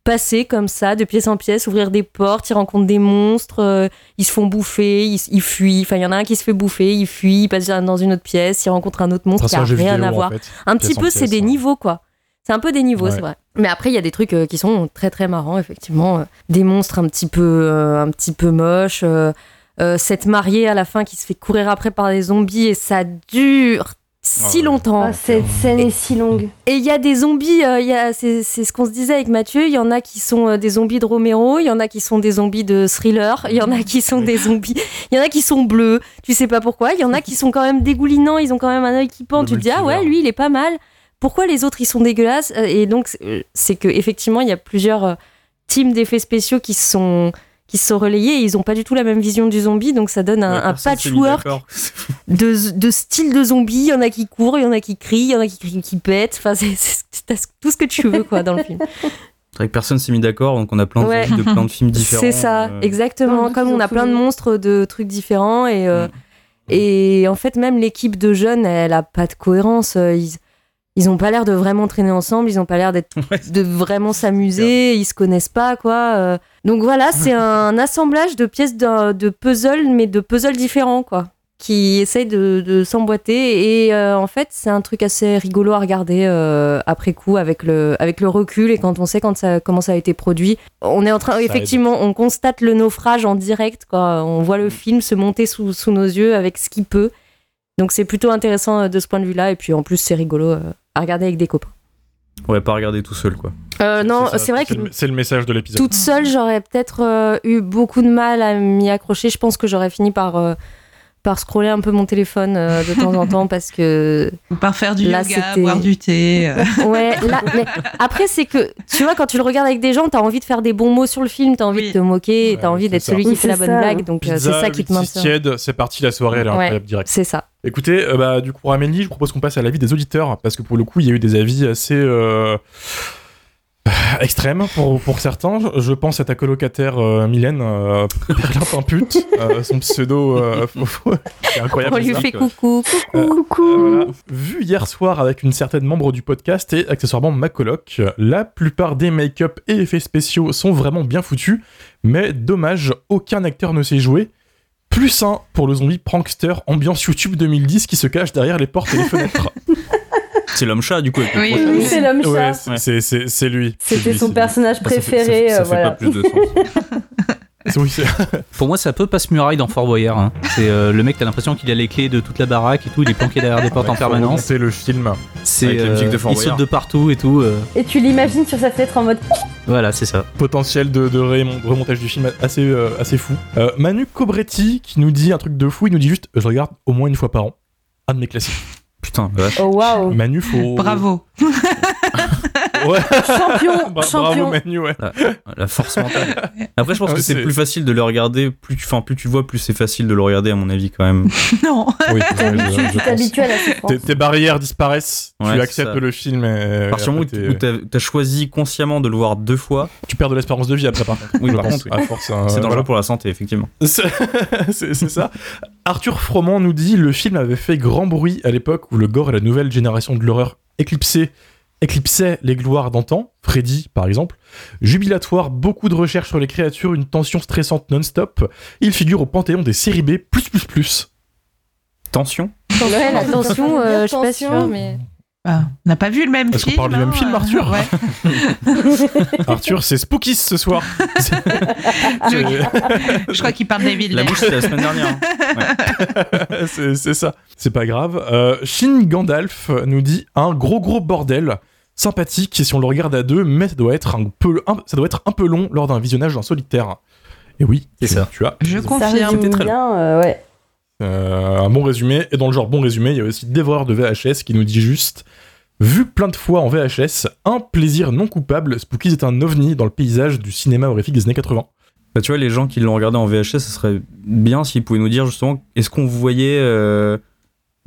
passer comme ça de pièce en pièce ouvrir des portes ils rencontrent des monstres euh, ils se font bouffer, ils, ils fuient. Enfin, il y en a un qui se fait bouffer, il fuit, il passe dans une autre pièce, il rencontre un autre monstre qui a rien vidéo, à en voir. fait. Un Pièce petit peu, c'est des ouais. niveaux, quoi. C'est un peu des niveaux, Ouais. c'est vrai. Mais après, il y a des trucs euh, qui sont très très marrants, effectivement. Euh, Des monstres un petit peu, euh, un petit peu moches. euh, euh, cette mariée à la fin qui se fait courir après par des zombies et ça dure si ouais. longtemps. Ah, cette scène est si longue. Et il y a des zombies, euh, il y a- c'est ce qu'on se disait avec Mathieu, il y en a qui sont euh, des zombies de Romero, il y en a qui sont des zombies de thriller, il y en a qui sont des zombies, il y en a qui sont bleus, tu sais pas pourquoi, il y en a qui sont quand même dégoulinants, ils ont quand même un œil qui pend, Le tu te dis ah ouais, lui il est pas mal. Pourquoi les autres ils sont dégueulasses Euh, Et donc c'est- euh, c'est que effectivement il y a plusieurs euh, teams d'effets spéciaux qui se sont qui se sont relayés et ils ont pas du tout la même vision du zombie donc ça donne un, Ouais, un patchwork de, de style de zombies. Il y en a qui courent, il y en a qui crient, il y en a qui crient, qui pètent. Enfin, c'est tout ce que tu veux, quoi, dans le film. C'est vrai que personne s'est mis d'accord, donc on a plein de, Ouais. de plein de films différents. C'est ça, euh, exactement. Comme on a plein de monstres de trucs différents et, euh, Mm. et en fait, même l'équipe de jeunes, elle a pas de cohérence. Ils, ils ont pas l'air de vraiment traîner ensemble, ils ont pas l'air d'être Ouais. de vraiment s'amuser, ils se connaissent pas quoi. euh. Donc voilà, c'est un assemblage de pièces de, de puzzle, mais de puzzles différents quoi, qui essayent de, de s'emboîter. Et euh, en fait, c'est un truc assez rigolo à regarder euh, après coup avec le avec le recul et quand on sait quand ça comment ça a été produit. On est en train, effectivement, on constate le naufrage en direct quoi. On voit le film se monter sous, sous nos yeux avec ce qu'il peut. Donc c'est plutôt intéressant de ce point de vue-là. Et puis en plus, c'est rigolo à regarder avec des copains. Ouais, pas regarder tout seul, quoi. Euh, non, c'est vrai que le- C'est le message de l'épisode. toute seule, j'aurais peut-être euh, eu beaucoup de mal à m'y accrocher. Je pense que j'aurais fini par, euh, par scroller un peu mon téléphone euh, de temps en temps parce que. Ou par faire du Là, yoga, boire du thé. euh. Ouais, là, mais après, c'est que, tu vois, quand tu le regardes avec des gens, t'as envie de faire des bons mots sur le film, t'as envie Oui. de te moquer, Ouais, t'as envie d'être celui qui Oui, fait la bonne ça. blague, donc c'est ça qui te 8-6 maintient. tiède, c'est parti, la soirée elle est Ouais. incroyable direct. C'est ça. Écoutez, euh, bah, du coup, Amélie, je propose qu'on passe à l'avis des auditeurs, parce que pour le coup, il y a eu des avis assez euh, extrêmes pour, pour certains. Je pense à ta colocataire euh, Mylène, euh, Perlin Pimpute, euh, son pseudo, euh, c'est incroyable. On lui fait coucou. Coucou. Euh, voilà. Vu hier soir avec une certaine membre du podcast et accessoirement ma coloc, la plupart des make-up et effets spéciaux sont vraiment bien foutus, mais dommage, aucun acteur ne sait jouer. Plus un pour le zombie prankster ambiance YouTube 2010 qui se cache derrière les portes et les fenêtres. C'est l'homme chat, du coup. Oui. Oui, c'est l'homme chat. c'est- lui. C'était son personnage ça fait- préféré. Ça, ça euh, fait voilà. pas plus de sens. Oui, c'est- Pour moi, c'est un peu passe-muraille dans Fort Boyard. hein. C'est euh, le mec, t'as l'impression qu'il a les clés de toute la baraque et tout, il est planqué derrière des portes en permanence. remonter le film. C'est Avec la musique de Fort il saute Boyard. de partout et tout. euh, Et tu l'imagines sur sa fenêtre en mode Voilà, c'est ça. potentiel de, remontage du film assez, euh, assez fou. Euh, Manu Cobretti qui nous dit un truc de fou, il nous dit juste je regarde au moins une fois par an. Un de mes classiques. Putain, vache. Oh waouh Manu, faut. Bravo. Ouais. Champion Bra- Champion Bravo Manu, ouais. La force mentale. Après, je pense Ouais, que c'est plus facile de le regarder. Plus tu, enfin, plus tu vois, plus c'est facile de le regarder, à mon avis, quand même. Non. Oui, Tu t'habitues à la souffrance. Tes, tes barrières disparaissent, Ouais, tu acceptes ça. le film et. À partir du moment où t'as as choisi consciemment de le voir deux fois, tu perds de l'espérance de vie après, par contre. Oui, je par pense, contre, oui. hein, c'est dangereux voilà. pour la santé, effectivement. C'est ça. Arthur Froment nous dit le film avait fait grand bruit à l'époque où le gore et la nouvelle génération de l'horreur éclipsaient, éclipsaient les gloires d'antan, Freddy par exemple. Jubilatoire, beaucoup de recherches sur les créatures, une tension stressante non-stop. Il figure au panthéon des séries B. Tension Ouais, la tension, euh, je suis pas sûre, mais. Ah, on n'a pas vu le même Est-ce qu'on film. parle du même hein, film, euh, Arthur Ouais. Arthur, c'est Spookies ce soir. C'est- Je crois qu'il parle des villes. La mouche, c'était la semaine dernière. hein. c'est c'est ça. C'est pas grave. Euh, Shin Gandalf nous dit un gros gros bordel. Sympathique si on le regarde à deux, mais ça doit être un peu, un- ça doit être un peu long lors d'un visionnage en solitaire. Et oui, C'est tu- ça. Tu as Je confirme. très bien, euh, ouais. euh, un bon résumé. Et dans le genre bon résumé, il y a aussi Dévoreur de VHS qui nous dit juste Vu plein de fois en VHS, un plaisir non coupable, Spookies est un ovni dans le paysage du cinéma horrifique des années 80. Bah, tu vois, les gens qui l'ont regardé en VHS, ça serait bien s'ils pouvaient nous dire justement, est-ce qu'on voyait euh,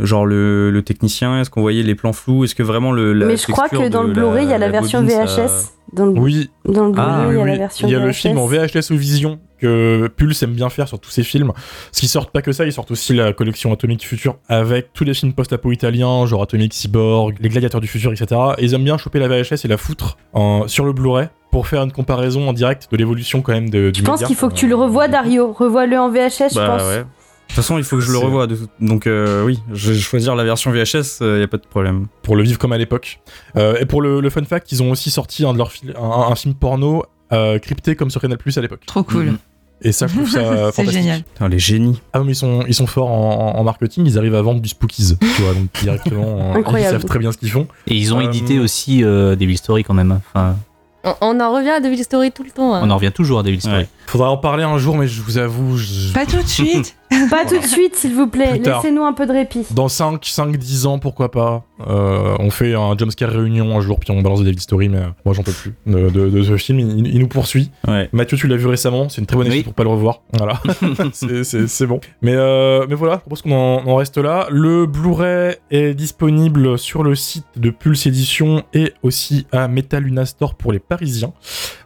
genre le, le technicien, est-ce qu'on voyait les plans flous, est-ce que vraiment le. la Mais je crois que dans le Blu-ray, il y a la, version bobine, VHS. ça- Dans le, Oui, dans le Ah, oui, il y a oui. la version Il y a VHS. le film en VHS ou Vision que Pulse aime bien faire sur tous ses films. Ce qui sortent pas que ça, ils sortent aussi la collection Atomique Future avec tous les films post-apo italiens, genre Atomic Cyborg, Les Gladiateurs du Futur, etc. Et ils aiment bien choper la VHS et la foutre en- sur le Blu-ray pour faire une comparaison en direct de l'évolution quand même de, du Je pense qu'il faut que tu le revois, Dario. Revois-le en VHS, je Bah pense. ouais. De toute façon, il faut que je le revoie. de tout- Donc euh, oui, je vais choisir la version VHS, il n'y a pas de problème. pour le vivre comme à l'époque. Euh, et pour le, le fun fact, ils ont aussi sorti un, de leurs un, un film porno euh, crypté comme sur Canal Plus à l'époque. Trop cool. Mhm. Et ça, je trouve ça C'est fantastique. génial. Putain, les génies. Ah, mais ils sont, ils sont forts en, en marketing, ils arrivent à vendre du spookies, tu vois, donc directement, euh, ils Incroyable. savent très bien ce qu'ils font. Et ils ont Euh, édité aussi euh, Devil Story quand même. Enfin, On, on en revient à Devil Story tout le temps. hein. on en revient toujours à Devil Story. Ouais. Faudra en parler un jour, mais je vous avoue, je- Pas tout de suite. Pas tout de suite, s'il vous plaît. Plus tard. Laissez-nous un peu de répit. dans 5, 5, 10 ans, pourquoi pas, euh, on fait un jumpscare réunion un jour, puis on balance des Devil Story, mais euh, moi j'en peux plus de, de- de ce film, il, il nous poursuit. Ouais. Mathieu, tu l'as vu récemment, c'est une très bonne Oui. excuse pour pas le revoir. Voilà, c'est- c'est c'est bon. Mais, euh, mais voilà, je propose qu'on en, en reste là. Le Blu-ray est disponible sur le site de Pulse Édition et aussi à Metal Luna Store pour les Parisiens.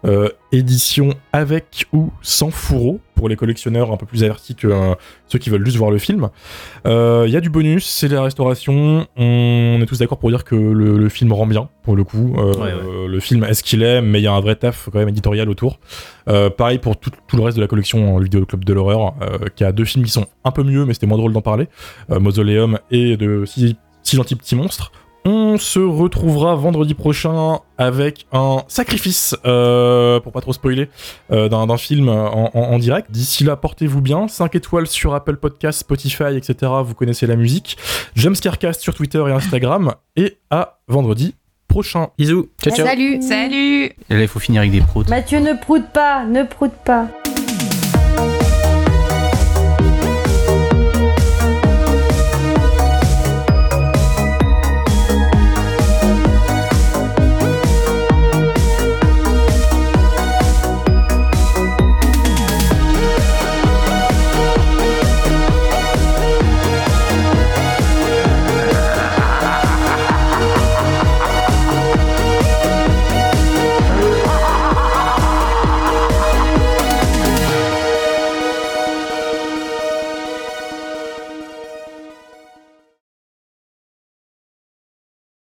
Euh, édition avec ou sans fourreau pour les collectionneurs un peu plus avertis que euh, ceux qui veulent juste voir le film. Euh, Il y a du bonus, c'est la restauration. On est tous d'accord pour dire que le, le film rend bien, pour le coup. Euh, Ouais, ouais. Le film est ce qu'il est, mais il y a un vrai taf quand même éditorial autour. Pareil pour tout, tout le reste de la collection, le Vidéo Club de l'horreur, qui a deux films qui sont un peu mieux, mais c'était moins drôle d'en parler. Mausoleum et de Six, Six gentils petits monstres. On se retrouvera vendredi prochain avec un sacrifice, euh, pour pas trop spoiler, euh, d'un film en, en- en direct. D'ici là, portez-vous bien. 5 étoiles sur Apple Podcasts, Spotify, etc. Vous connaissez la musique. Jumpscarecast sur Twitter et Instagram. Et à vendredi prochain. Bisous. Ciao, ciao. Salut Salut. Et là, il faut finir avec des proutes. Mathieu, ne proute pas, ne proute pas.